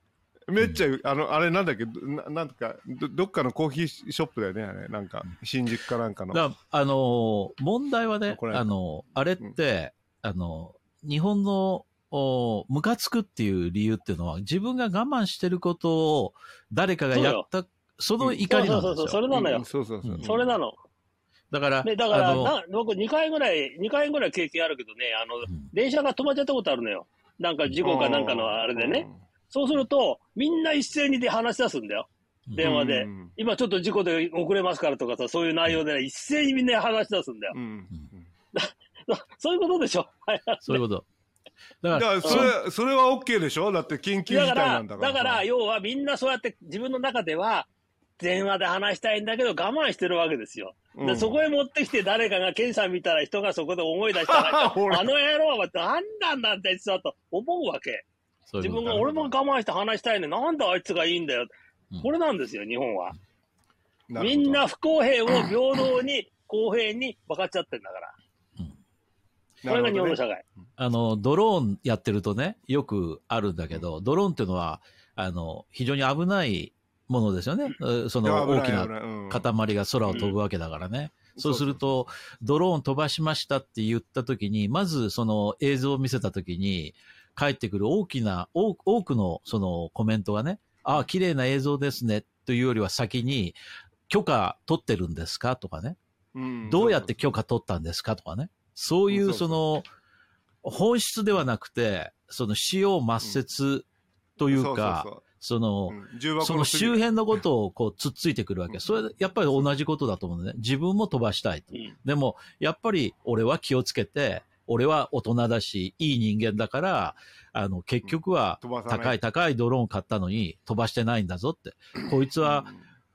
[SPEAKER 2] めっちゃ、あの、あれなんだっけ、どななんとかど、どっかのコーヒーショップだよね、あれ。なんか、新宿かなんかの。
[SPEAKER 1] だあのー問題はね
[SPEAKER 2] こ、れ
[SPEAKER 1] あのあれって、あの日本の、おムカつくっていう理由っていうのは、自分が我慢してることを誰かがやった、その怒りなん
[SPEAKER 3] そうそうそう、
[SPEAKER 1] ですよ。
[SPEAKER 3] それなのよ
[SPEAKER 2] うん。そうそうそう。
[SPEAKER 1] うん
[SPEAKER 3] それなの。
[SPEAKER 1] だから、
[SPEAKER 3] ね、だから
[SPEAKER 1] あの
[SPEAKER 3] な、僕2回ぐらい、2回ぐらい経験あるけどね、あの、
[SPEAKER 1] うん
[SPEAKER 3] 電車が止まっちゃったことあるのよ。なんか事故かなんかのあれでね。そうすると、みんな一斉にで話し出すんだよ。
[SPEAKER 1] うん
[SPEAKER 3] 電話で
[SPEAKER 2] うん
[SPEAKER 3] 今ちょっと事故で遅れますからとかさ、そういう内容でね、一斉にみんな話し出すんだよ。
[SPEAKER 2] うん。
[SPEAKER 3] そういうことでしょ？はい。
[SPEAKER 1] そういうこと。だか、
[SPEAKER 2] だからら、それ、それは OK でしょ？だって緊急事態
[SPEAKER 3] だから、
[SPEAKER 2] なんだから。
[SPEAKER 3] だから、要はみんなそうやって自分の中では、電話で話したいんだけど我慢してるわけですよ。で、
[SPEAKER 2] うん
[SPEAKER 3] そこへ持ってきて誰かが、ケンさん見たら人がそこで思い出したら、あ
[SPEAKER 2] 俺
[SPEAKER 3] の野郎は何なんだって実はと思うわけ。
[SPEAKER 1] そういう
[SPEAKER 3] 自分が、俺も我慢して話したいね。なんであいつがいいんだよ。
[SPEAKER 1] うん
[SPEAKER 3] これなんですよ、日本は。
[SPEAKER 2] なるほど
[SPEAKER 3] みんな不公平を平等に、公平に分かっちゃってんだから。これが日本の社会。
[SPEAKER 1] あの、ドローンやってるとね、よくあるんだけど、ドローンっていうのは、あの、非常に危ないものですよね。えその大きな塊が空を飛ぶわけだからね。そうすると、ドローン飛ばしましたって言ったときに、まずその映像を見せたときに、返ってくる大きな、多多くのそのコメントがね、ああ、綺麗な映像ですね、というよりは先に、許可取ってるんですか？とかね。
[SPEAKER 2] うん
[SPEAKER 1] どうやって許可取ったんですか？とかね。そういう
[SPEAKER 2] そ
[SPEAKER 1] の、本質ではなくて、その使用抹殺というか、
[SPEAKER 2] そ
[SPEAKER 1] の
[SPEAKER 2] そ
[SPEAKER 1] の
[SPEAKER 2] 隅
[SPEAKER 1] 周辺のことをこうつっついてくるわけ。
[SPEAKER 2] うん
[SPEAKER 1] それ、やっぱり同じことだと思うね。自分も飛ばしたいと。
[SPEAKER 3] うん
[SPEAKER 1] でも、やっぱり俺は気をつけて、俺は大人だし、いい人間だから、あの、結局は高い高いドローン買ったのに飛ばしてないんだぞって。こいつは、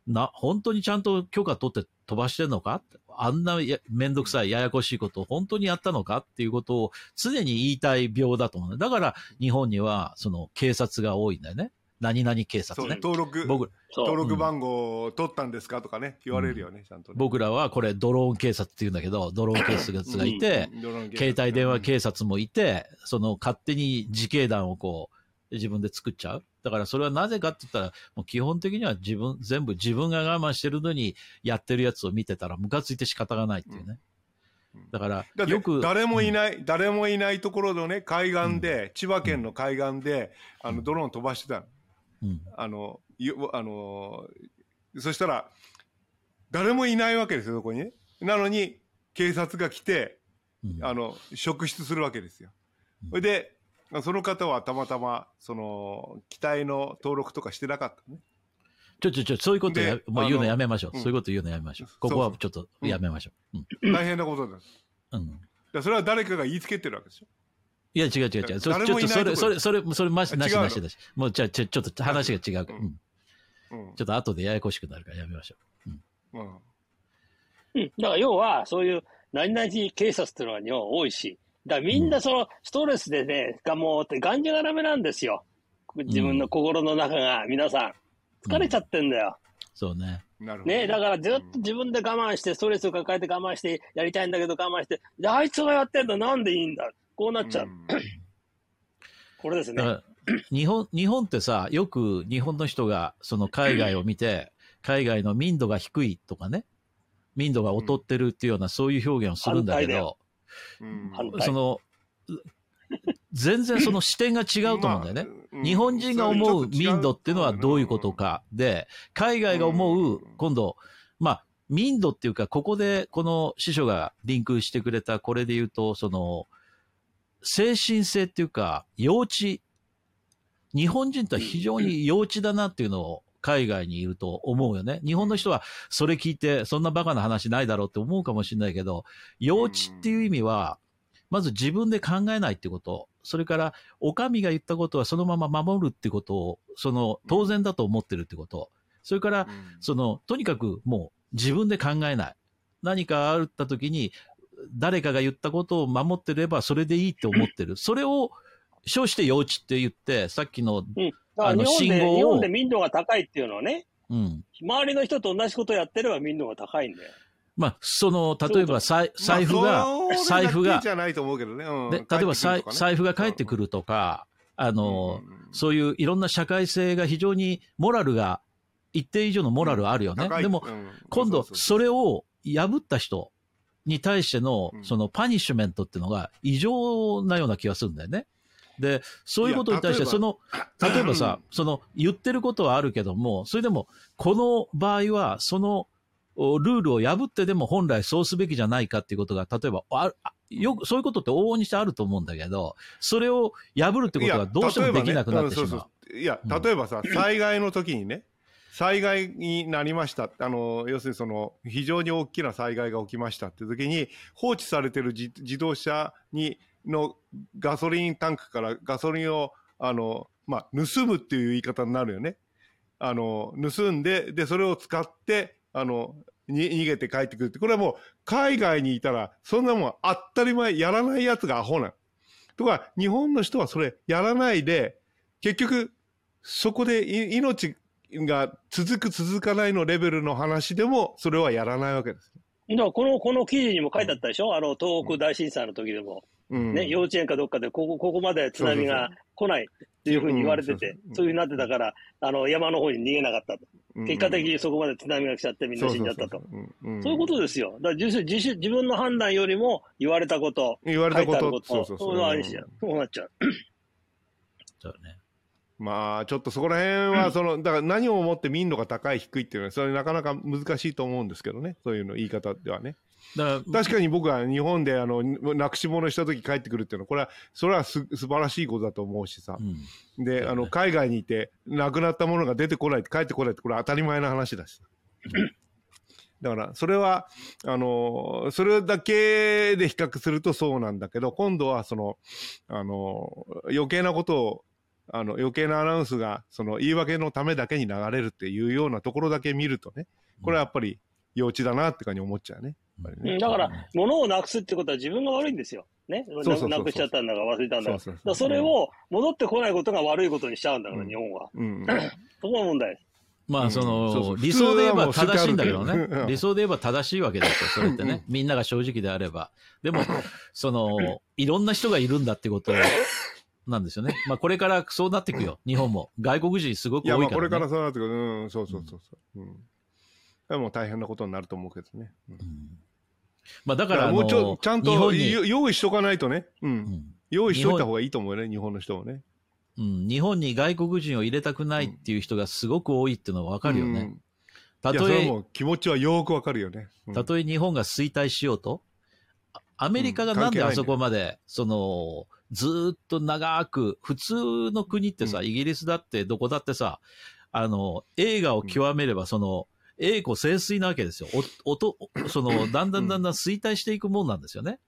[SPEAKER 1] な、本当にちゃんと許可取って飛ばしてんのか？あんなやめんどくさい、ややこしいことを本当にやったのか？っていうことを常に言いたい病だと思うね。だから日本にはその警察が多いんだよね。何々警察ね。
[SPEAKER 2] 登録
[SPEAKER 1] 僕
[SPEAKER 2] 登録番号を取ったんですかとかね。言われるよねちゃんとね。
[SPEAKER 1] 僕らはこれドローン警察って言うんだけど、ドローン警察がいて、
[SPEAKER 2] うん。
[SPEAKER 1] 携帯電話警察もいて、その勝手に自警団をこう、自分で作っちゃう。だからそれはなぜかって言ったら、もう基本的には自分、全部自分が我慢してるのにやってるやつを見てたらムカついて仕方がないっていうね。
[SPEAKER 2] うん。
[SPEAKER 1] だから、よく。
[SPEAKER 2] 誰もい
[SPEAKER 1] い。
[SPEAKER 2] ない、誰もいないところのね海岸で、千葉県の海岸であのドローン飛ばしてたの
[SPEAKER 1] うん。
[SPEAKER 2] あのよあのそしたら誰もいないわけですよそこにねなのに警察が来て
[SPEAKER 1] うん
[SPEAKER 2] あの職質するわけですよ
[SPEAKER 1] うん
[SPEAKER 2] それでその方はたまたまその機体の登録とかしてなかったね
[SPEAKER 1] ちょちょちょ、そういうことや
[SPEAKER 2] で
[SPEAKER 1] もう言うのやめましょう。
[SPEAKER 2] うん
[SPEAKER 1] そういうこと言うのやめましょう。ここはちょっとやめましょう。
[SPEAKER 2] 大変なことだ
[SPEAKER 1] うん。
[SPEAKER 2] それは誰かが言いつけてるわけでしょ
[SPEAKER 1] いや、違う違う違う。そ
[SPEAKER 2] 誰
[SPEAKER 1] ちょっとそれ、それ、それ、それ、まし、なし
[SPEAKER 2] 違うの？
[SPEAKER 1] なしなし。もう、じゃあ、ちょ、ちょっと話が違う。
[SPEAKER 2] う
[SPEAKER 1] うんちょっと後でややこしくなるからやめましょ
[SPEAKER 2] うん
[SPEAKER 3] うん。だから要は、そういう、何々警察っていうのが日本多いし、だからみんなそのストレスでね、がもうってがんじがらめなんですよ。自分の心の中が、皆さん、疲れちゃってんだよ。
[SPEAKER 1] う。そうね。
[SPEAKER 3] ね、だからずっと自分で我慢して、ストレスを抱えて我慢して、やりたいんだけど我慢して、であいつがやってんだ、なんでいいんだ。こうなっちゃう。
[SPEAKER 2] ん。
[SPEAKER 3] これですね。
[SPEAKER 1] 日本、日本ってさ、よく日本の人がその海外を見て、海外の民度が低いとかね、民度が劣ってるっていうようなそういう表現をするんだけど、
[SPEAKER 2] うん。
[SPEAKER 1] その、全然その視点が違うと思うんだよね。日本人が思う民度っていうのはどういうことか。で、海外が思
[SPEAKER 2] う、
[SPEAKER 1] うん。今度、まあ、民度っていうか、ここでこの師匠がリンクしてくれたこれで言うと、その、精神性っていうか、幼稚。日本人とは非常に幼稚だなっていうのを海外にいると思うよね。日本の人はそれ聞いて、そんなバカな話ないだろうって思うかもしれないけど、幼稚っていう意味は、まず自分で考えないってこと。それから、お上が言ったことはそのまま守るってことを、その、当然だと思ってるってこと。それから、
[SPEAKER 2] うん
[SPEAKER 1] その、とにかくもう自分で考えない。何かあった時に、誰かが言ったことを守ってればそれでいいって思ってる。それを、称して幼稚って言って、さっきの、
[SPEAKER 3] だから
[SPEAKER 1] あの
[SPEAKER 3] 日本で、
[SPEAKER 1] 信号を
[SPEAKER 3] 日本で民度が高いっていうのはね、
[SPEAKER 1] うん。
[SPEAKER 3] 周りの人と同じことやってれば民度が高いんだよ。
[SPEAKER 1] まあ、その、例えば財財布が、
[SPEAKER 2] まあ
[SPEAKER 1] 財布が
[SPEAKER 2] それだけじ、ゃないと思うけどね。うん
[SPEAKER 1] で例えば財布が返ってくるとか、あの、
[SPEAKER 2] うんうんうん
[SPEAKER 1] そういういろんな社会性が非常にモラルが、一定以上のモラルあるよね。でも、
[SPEAKER 2] うん
[SPEAKER 1] 今度、
[SPEAKER 2] うう
[SPEAKER 1] それを破った人に対しての
[SPEAKER 2] う、ん。
[SPEAKER 1] そのパニッシュメントっていうのが異常なような気がするんだよね。で、そういうことに対して、その、例えばさ、その、言ってることはあるけども、それでも、この場合は、その、おルールを破ってでも本来そうすべきじゃないかっていうことが、例えば、ああよく、そういうことって往々にしてあると思うんだけど、それを破るってことがどうしてもできなくなってしまう。
[SPEAKER 2] いや例えばさ、災害の時にね災害になりましたあの要するにその非常に大きな災害が起きましたって時に放置されてる自動車にのガソリンタンクからガソリンをあの、まあ、盗むっていう言い方になるよね。あの、盗んで、で、それを使って、あの、に逃げて帰ってくるって、これはもう、海外にいたら、そんなもん当たり前、やらないやつがアホなの。とか、日本の人はそれやらないで、結局、そこで命が続く続かないのレベルの話でも、それはやらないわけです。
[SPEAKER 3] だからこの、この記事にも書いてあったでしょ？あの、東北大震災の時でも。
[SPEAKER 2] うん。
[SPEAKER 3] ね、幼稚園かどっかで、ここ、ここまで津波が来ないっていうふうに言われてて
[SPEAKER 2] うんそう
[SPEAKER 3] いうふうになってたから、あの、山の方に逃げなかったと。
[SPEAKER 2] うん
[SPEAKER 3] 結果的にそこまで津波が来ちゃってみんな死んじゃったと。
[SPEAKER 2] そう
[SPEAKER 3] いうことですよ。だから自主自主自分の判断よりも言われたこと、
[SPEAKER 2] 言われたこと。そう
[SPEAKER 3] なっちゃう。
[SPEAKER 1] そうね。
[SPEAKER 2] まあ、ちょっとそこら辺は、その、だから何をもって民度が高い、低いっていうのは、それなかなか難しいと思うんですけどね。そういうの言い方ではね。
[SPEAKER 1] だから、
[SPEAKER 2] 確かに僕は日本で、あの、なくし物した時帰ってくるっていうのは、これは、それはす素晴らしいことだと思うしさ
[SPEAKER 1] う。ん。
[SPEAKER 2] で、あの、海外にいて、なくなったものが出てこない、帰ってこないって、これは当たり前の話だし。だから、それは、あの、それだけで比較するとそうなんだけど、今度は、その、あの、余計なことを、あの、余計なアナウンスが、その、言い訳のためだけに流れるっていうようなところだけ見るとね、これはやっぱり幼稚だなって感じに思っちゃうね。ね
[SPEAKER 3] うんだから、物をなくすってことは自分が悪いんですよ。ね。ななくしちゃったんだから忘れたんだから。
[SPEAKER 2] そうそうそう
[SPEAKER 3] だからそれを戻ってこないことが悪いことにしちゃうんだから、
[SPEAKER 2] うん
[SPEAKER 3] 日本は。
[SPEAKER 2] うん。
[SPEAKER 3] そこが問題です。
[SPEAKER 1] まあ、そ
[SPEAKER 2] うんそうそ
[SPEAKER 1] の、
[SPEAKER 2] う
[SPEAKER 1] 理想で言えば正しいんだけど。ね理想で言えば正しいわけですよ、それってね。みんなが正直であれば。でも、その、いろんな人がいるんだってことなんですよね。まあ、これからそうなっていくよ、日本も。外国人すごく多いから、ね。
[SPEAKER 2] これからそうなってくる。うん、そうそうそうそう。うん。でも大変なことになると思うけどね。うん
[SPEAKER 1] うんまあ、だか、
[SPEAKER 2] らもうちょ、ちゃんと用意しとかないとね。う。
[SPEAKER 1] うんん
[SPEAKER 2] 用意しといた方がいいと思うよね、日本の人もね。
[SPEAKER 1] うん、日本に外国人を入れたくないっていう人がすごく多いっていうのはわかるよね。
[SPEAKER 2] うん。
[SPEAKER 1] たとえ
[SPEAKER 2] 気持ちはよーくわかるよね。うん
[SPEAKER 1] たとえ日本が衰退しようと、あアメリカがなんであそこまで、その、ずーっと長く、普通の国ってさ、
[SPEAKER 2] うん
[SPEAKER 1] イギリスだってどこだってさ、あの、映画を極めれば、その、栄枯盛衰なわけですよ。お、音、その、だんだんだんだん衰退していくもんなんですよね。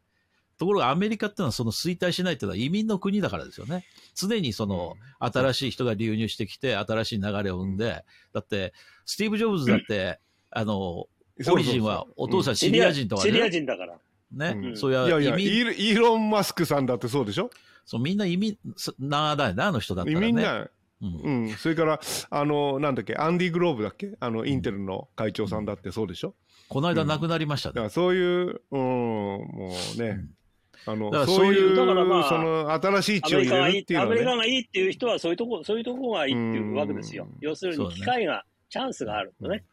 [SPEAKER 1] ところがアメリカってのはその衰退しないっていうのは移民の国だからですよね。常にその、新しい人が流入してきて、新しい流れを生んで、だって、スティーブ・ジョブズだって、あの、オリジンはお父さんシリア人とか
[SPEAKER 3] シリア
[SPEAKER 1] ね、
[SPEAKER 3] 人だから。
[SPEAKER 1] ね、
[SPEAKER 2] うん。
[SPEAKER 1] そうい
[SPEAKER 2] いやいや、イ
[SPEAKER 1] う移民、
[SPEAKER 2] ーイーロン・マスクさんだってそうでしょ？
[SPEAKER 1] そうみんな移民なだよね、あの人だったらね。
[SPEAKER 2] みんな、
[SPEAKER 1] うん。
[SPEAKER 2] うん。それから、あの、なんだっけ、アンディ・グローブだっけ？あの、インテルの会長さんだってそうでしょ？
[SPEAKER 1] この間亡くなりましたね。
[SPEAKER 2] だからそういう、うん、もうね、あのそういう、
[SPEAKER 3] だからまあ
[SPEAKER 2] その新しい
[SPEAKER 3] ア
[SPEAKER 2] 血を入
[SPEAKER 3] メリカがいい
[SPEAKER 2] れるっていうの
[SPEAKER 3] アメリカ
[SPEAKER 2] はね。
[SPEAKER 3] がいいっていう人はそういうとこ、そういうとこがいいっていうわけですよ。
[SPEAKER 2] うん。
[SPEAKER 3] 要するに機会が、チャンスがあるとね。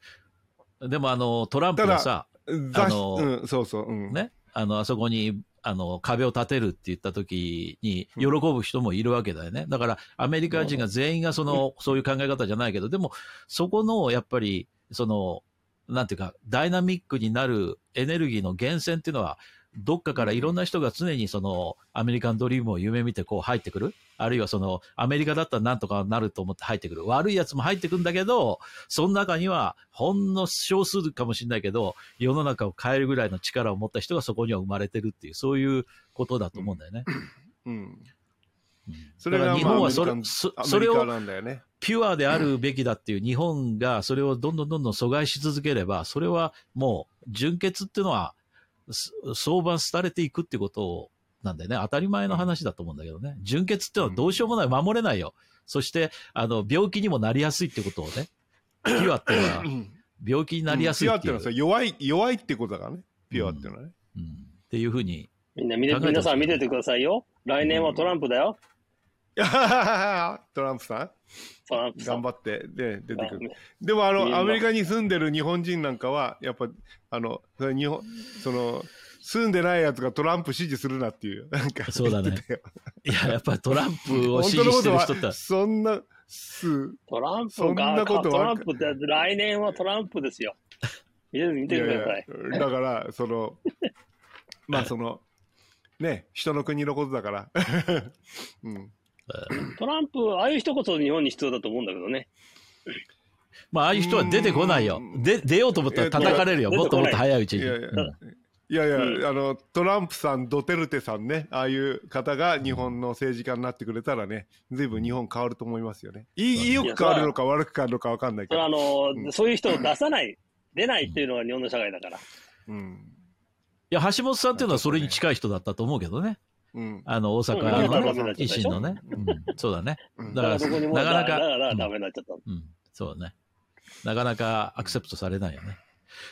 [SPEAKER 1] でもあの、トランプがさ、
[SPEAKER 2] 雑
[SPEAKER 1] あの
[SPEAKER 2] うん、そうそう、うん。
[SPEAKER 1] ね、あの、あそこに、あの、壁を立てるって言った時に、喜ぶ人もいるわけだよね。だから、アメリカ人が全員がその、そういう考え方じゃないけど、でも、そこの、やっぱり、その、なんていうか、ダイナミックになるエネルギーの源泉っていうのは、どっかからいろんな人が常にその、アメリカンドリームを夢見てこう入ってくる？あるいはその、アメリカだったらなんとかなると思って入ってくる。悪いやつも入ってくるんだけど、その中には、ほんの少数かもしれないけど、世の中を変えるぐらいの力を持った人がそこには生まれてるっていう、そういうことだと思うんだよね。
[SPEAKER 2] うん。
[SPEAKER 1] うん
[SPEAKER 2] それが
[SPEAKER 1] だから日本はそれそそれを。ピュアであるべきだっていう日本がそれをどんどんどんどん阻害し続ければ、それはもう純潔っていうのは、す相場廃れていくってことなんでね、当たり前の話だと思うんだけどね。純潔っていうのはどうしようもない、守れないよ。そして、あの、病気にもなりやすいってことをね、ピュアっていうのは
[SPEAKER 2] うん
[SPEAKER 1] 病気になりやすいっていう。
[SPEAKER 2] ピュアっていうのはさ弱い、弱いってことだからね。ピュアっていうのはね。
[SPEAKER 1] うんっていうふうに、
[SPEAKER 3] みんな皆さん見ててくださいよ。来年はトランプだよ。
[SPEAKER 2] トランプさ
[SPEAKER 3] トランプさん？
[SPEAKER 2] ん頑張って、で、出てくる。
[SPEAKER 3] あ
[SPEAKER 2] でもあの、アメリカに住んでる日本人なんかは、やっぱ、あの、それ日本、その、住んでないやつがトランプ支持するなっていう、なんか
[SPEAKER 1] そうだね。いや、やっぱりトランプを
[SPEAKER 2] 本
[SPEAKER 1] 支持して
[SPEAKER 2] 当のことは
[SPEAKER 1] る人って、
[SPEAKER 2] そんな、す、
[SPEAKER 3] トラン
[SPEAKER 2] そん
[SPEAKER 3] プが、
[SPEAKER 2] なことは
[SPEAKER 3] トランプって、来年はトランプですよ。見て見てください。
[SPEAKER 2] やいやだから、その、まあその、ね、人の国のことだから。うん。
[SPEAKER 3] トランプ、ああいう人こそ日本に必要だと思うんだけどね。
[SPEAKER 1] まあ、ああいう人は出てこないよ
[SPEAKER 2] う。ん
[SPEAKER 1] で、出ようと思ったら叩かれるよ。もっともっと早いうちに。
[SPEAKER 2] いやいや、
[SPEAKER 1] うん
[SPEAKER 2] いいやいや、
[SPEAKER 3] うん
[SPEAKER 2] あの、トランプさん、ドテルテさんね、ああいう方が日本の政治家になってくれたらね、ずいぶん日本変わると思いますよね。いい、よく変わるのか悪く変わるのかわかんないけど。
[SPEAKER 3] それはあの、
[SPEAKER 2] うん
[SPEAKER 3] そういう人を出さない、出ないっていうのが日本の社会だから。
[SPEAKER 2] うん。
[SPEAKER 1] いや、橋本さんっていうのはそれに近い人だったと思うけどね。
[SPEAKER 2] うん。
[SPEAKER 1] あの、大阪の維新のね。うん、そうだね。
[SPEAKER 2] うん
[SPEAKER 1] だから、なかなか
[SPEAKER 3] だからダメになっちゃった。
[SPEAKER 1] うん、そうだね。なかなかアクセプトされないよね。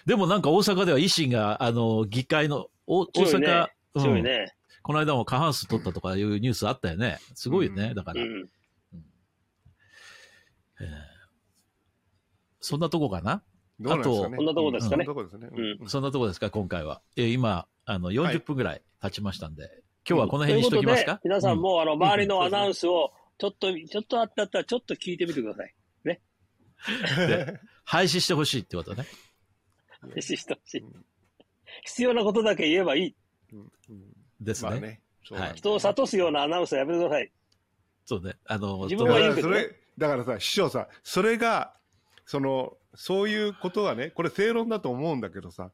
[SPEAKER 1] でもなんか大阪では維新が、あの、議会の、お大
[SPEAKER 3] 強いね
[SPEAKER 1] 阪、
[SPEAKER 3] ね。
[SPEAKER 1] この間も過半数取ったとかいうニュースあったよね。すごいよね。
[SPEAKER 2] うん
[SPEAKER 1] だから、
[SPEAKER 3] うん。
[SPEAKER 1] えーそんなとこかな？
[SPEAKER 3] あとこんなとこですかね
[SPEAKER 2] うんそんなとこですね。
[SPEAKER 3] うん
[SPEAKER 1] そんなとこですか今回は。えー今、あの、
[SPEAKER 2] はい
[SPEAKER 1] 40分ぐらい経ちましたんで、今日はこの
[SPEAKER 3] ということで
[SPEAKER 1] 辺にしときますか、、
[SPEAKER 3] 皆さんも、あの、周りのアナウン
[SPEAKER 2] ス。
[SPEAKER 3] スを、ちょっと、ちょっとあったったら、ちょっと聞いてみてください。
[SPEAKER 1] 廃止してほしいってことね。
[SPEAKER 3] 実施してほしい。必要なことだけ言えばいい。
[SPEAKER 2] うんうん
[SPEAKER 1] ですね。
[SPEAKER 2] まあね。そうなんだ
[SPEAKER 3] 人を諭すようなアナウンスはやめてください。
[SPEAKER 1] そうね。あの、
[SPEAKER 3] 自分
[SPEAKER 2] だか
[SPEAKER 3] はいいけどね
[SPEAKER 2] らそれ、だからさ、師匠さ、それが、その、そういうことはね、これ正論だと思うんだけどさ、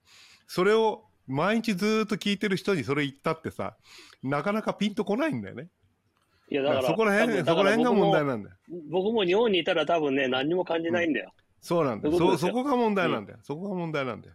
[SPEAKER 2] それを毎日ずーっと聞いてる人にそれ言ったってさ、なかなかピンとこないんだよね。
[SPEAKER 3] いや、だから、
[SPEAKER 2] そこら辺、そこら辺が問題
[SPEAKER 3] だ
[SPEAKER 2] なんだよ。
[SPEAKER 3] 僕も日本にいたら多分ね、何にも感じないんだよ。
[SPEAKER 2] そうなんだよ。そ、
[SPEAKER 3] そこ
[SPEAKER 2] が問題なんだよ。そこが問題なんだよ。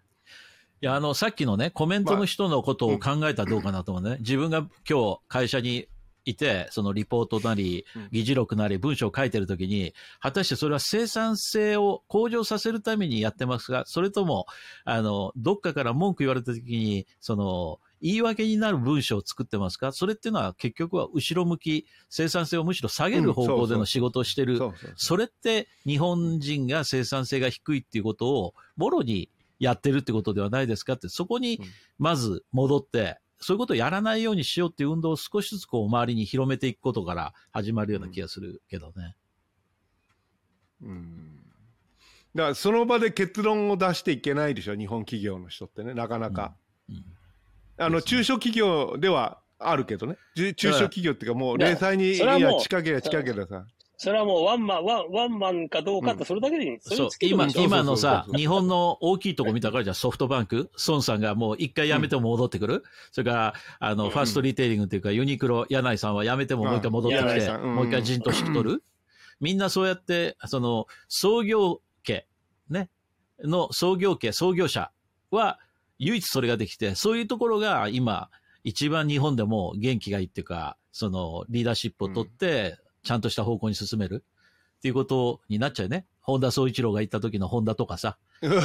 [SPEAKER 1] いや、あの、さっきのね、コメントの人のことを考えたらどうかなと思うね。自分が今日会社にいて、そのリポートなり
[SPEAKER 2] うん、
[SPEAKER 1] 議事録なり、文章を書いてるときに、果たしてそれは生産性を向上させるためにやってますかそれとも、あの、どっかから文句言われたときに、その、言い訳になる文章を作ってますか？それっていうのは結局は後ろ向き、生産性をむしろ下げる方向での仕事をしてる。
[SPEAKER 2] そ
[SPEAKER 1] れって日本人が生産性が低いっていうことをもろにやってるってことではないですかって、そこに
[SPEAKER 2] うん。
[SPEAKER 1] まず戻って、そういうことをやらないようにしようっていう運動を少しずつこう周りに広めていくことから始まるような気がするけどね。
[SPEAKER 2] うん。だからその場で結論を出していけないでしょ、日本企業の人ってね、なかなか。
[SPEAKER 1] うん
[SPEAKER 2] あの、中小企業ではあるけどね。中中小企業っていうかもう零細に、いや、近ければ近ければさ。
[SPEAKER 3] それはもうワンマン、ワンワンマンかどうかって、それだけでいい。それ
[SPEAKER 1] そう今今のさ日本の大きいとこ見たからじゃあソフトバンク、孫さんがもう一回辞めても戻ってくる、それからあの、
[SPEAKER 3] うん。
[SPEAKER 1] ファーストリテイリングっていうか、ユニクロ、柳井さんは辞めてももう一回戻ってき
[SPEAKER 3] うん。
[SPEAKER 1] て、もう一回陣頭指揮取る、みんなそうやって、その創業家、ね、の創業家、創業者は唯一それができて、そういうところが今、一番日本でも元気がいいっていうか、そのリーダーシップを取って、ちゃんとした方向に進める？っていうことになっちゃうね。本田宗一郎が言った時の本田とかさ。
[SPEAKER 2] だか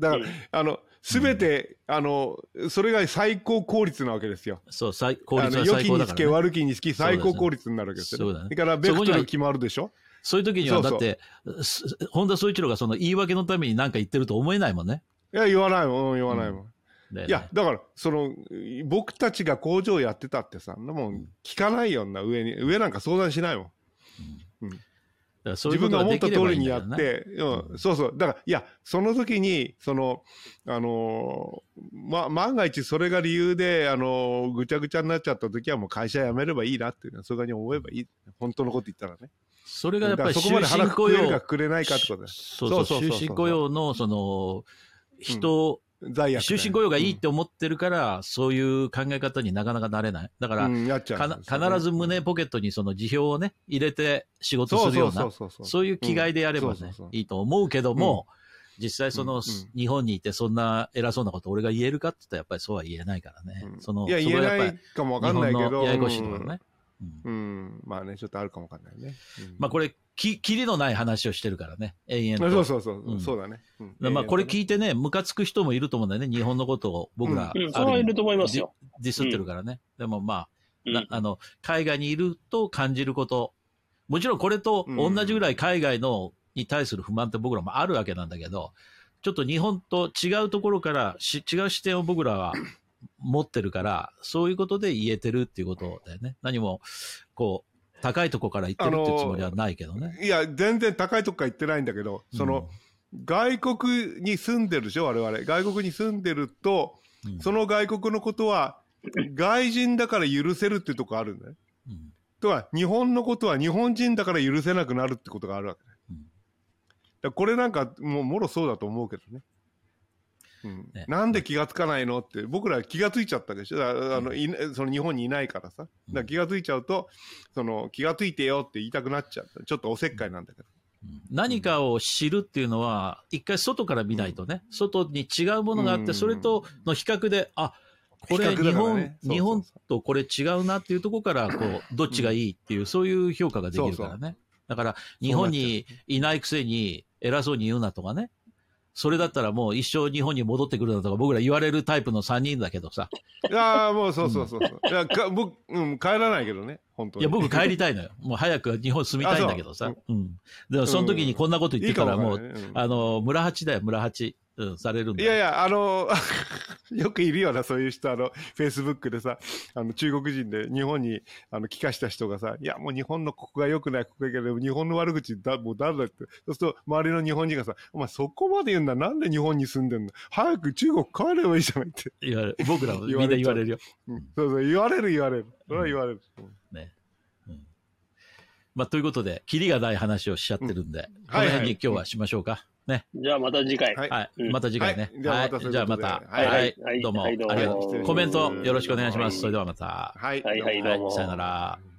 [SPEAKER 2] ら、
[SPEAKER 3] うん
[SPEAKER 2] あの、すべて、あの、それが最高効率なわけですよ。
[SPEAKER 1] そう、最効率は最
[SPEAKER 2] 良きにつけ、
[SPEAKER 1] 高だから、ね。
[SPEAKER 2] 悪きにつき、最高効率になるわけですよ、
[SPEAKER 1] そうだね
[SPEAKER 2] だから、ベクトル決まるでしょ？
[SPEAKER 1] そういう時には、
[SPEAKER 2] そうそう
[SPEAKER 1] だって、す本田宗一郎がその言い訳のために何か言ってると思えないもんね。
[SPEAKER 2] いや、言わないもん、うん言わないもん。
[SPEAKER 1] ね
[SPEAKER 2] いや、だから、その、僕たちが工場やってたってさ、もん聞かないような上に、上なんか相談しないもん。
[SPEAKER 1] だからそうい
[SPEAKER 2] 自分が思った通りにやって。うん、そうそう。だから、いや、その時に、その、あのーま、万が一それが理由で、あのーぐちゃぐちゃになっちゃった時はもう会社辞めればいいなっていうのは、そういうふうに思えばいい。本当のこと言ったらね。
[SPEAKER 1] それがやっぱり
[SPEAKER 2] そこまで腹くくれるか
[SPEAKER 1] 用。
[SPEAKER 2] くれないかってことだよ。
[SPEAKER 1] そうそう、
[SPEAKER 2] そうそう
[SPEAKER 1] 終身雇用の、その、人、
[SPEAKER 2] 罪悪、
[SPEAKER 1] 終身雇用がいいって思ってるから、そういう考え方になかなかなれない。だから、
[SPEAKER 2] うん、
[SPEAKER 1] 必ず胸ポケットにその辞表をね、入れて仕事するような、
[SPEAKER 2] そう
[SPEAKER 1] いう気概でやればねいいと思うけども、実際その、
[SPEAKER 2] うんうん
[SPEAKER 1] 日本にいてそんな偉そうなこと俺が言えるかって言ったらやっぱりそうは言えないからね。
[SPEAKER 2] うん
[SPEAKER 1] その、
[SPEAKER 2] いや、言え
[SPEAKER 1] そこがやっぱり
[SPEAKER 2] ないかもわ
[SPEAKER 1] 日
[SPEAKER 2] かんないけど。
[SPEAKER 1] ややこしいところね。うん
[SPEAKER 2] うん。うん。まあね、ちょっとあるかもわかんないね。うん
[SPEAKER 1] まあこれ、き、きりのない話をしてるからね、永遠と。
[SPEAKER 2] そうそうそう、
[SPEAKER 1] うん
[SPEAKER 2] そうだね。うん
[SPEAKER 1] まあこれ聞
[SPEAKER 2] い
[SPEAKER 1] いてね、ムカつく人もいると思うんだよね、日本のことを僕ら、
[SPEAKER 3] うん、それはいると思いますよ。
[SPEAKER 1] ディスってるからね。でもまあ、あの、海外にいると感じること、もちろんこれと同じぐらい海外のに対する不満って僕らもあるわけなんだけど、ちょっと日本と違うところからし違う視点を僕らは持ってるから、そういうことで言えてるっていうことだよね。何も、こう、高いところから言ってるっていうつもりはないけどね。
[SPEAKER 2] いや、全然高いとこから言ってないんだけど、その、外国に住んでるでしょ、我々。外国に住んでると、
[SPEAKER 1] うん、
[SPEAKER 2] その外国のことは、外人だから許せるっていうとこあるんだよ。
[SPEAKER 1] うん
[SPEAKER 2] とは、日本のことは日本人だから許せなくなるってことがあるわけね。
[SPEAKER 1] うん
[SPEAKER 2] これなんか、もう、もろそうだと思うけどね。うん
[SPEAKER 1] ね
[SPEAKER 2] なんで気がつかないの？って、僕ら気がついちゃったでしょ？あのいその日本にいないからさ。ら気がついちゃうと、その気がついてよって言いたくなっちゃう。ちょっとおせっかいなんだけど。
[SPEAKER 1] 何かを知るっていうのは、一回外から見ないとね、外に違うものがあっ
[SPEAKER 2] うん
[SPEAKER 1] て、それとの比較で、あ、これ日本、日本とこれ違うなっていうところから、こう、どっちがいいっていう、そういう評価ができるからね。だから、日本にいないくせに偉そうに言うなとかね。それだったらもう一生日本に戻ってくるなとか僕ら言われるタイプの3人だけどさ。
[SPEAKER 2] いやーもうそうそうそうそう。いやか僕、うん、帰らないけどね、本当に。
[SPEAKER 1] いや、僕帰りたいのよ。もう早く日本住みたいんだけどさ。うん。でもその時にこんなこと言ってたらもう、
[SPEAKER 2] いいかねん
[SPEAKER 1] あの、村八だよ、村八。うん、されるんだよ。
[SPEAKER 2] いやいや、あの、よくいるよな、そういう人、あの、フェイスブックでさ、あの、中国人で日本に、あの、帰化した人がさ、いや、もう日本のここが良くない、ここが良くない、日本の悪口だ、もう誰だって。そうすると、周りの日本人がさ、お前そこまで言うんだ、なんで日本に住んでんの？早く中国帰ればいいじゃないって。
[SPEAKER 1] 言われる僕らもみんな言われるよ。
[SPEAKER 2] うんそうそう、言われる言われる。それは言われる。
[SPEAKER 1] ね。うん。まあ、ということで、キリがない話をしちゃってるんで、この
[SPEAKER 2] はいはい
[SPEAKER 1] 辺に今日はしましょうか。ね。
[SPEAKER 3] じゃあまた次回。
[SPEAKER 2] はい
[SPEAKER 1] はい。
[SPEAKER 3] うん
[SPEAKER 1] また次回ね。
[SPEAKER 2] はいじゃあまた。はい
[SPEAKER 1] どうも。ありがとう。コメントよろしくお願いします。
[SPEAKER 3] はい
[SPEAKER 1] それではまた。
[SPEAKER 2] はい。
[SPEAKER 3] はいはいどうも
[SPEAKER 1] はい。さよなら。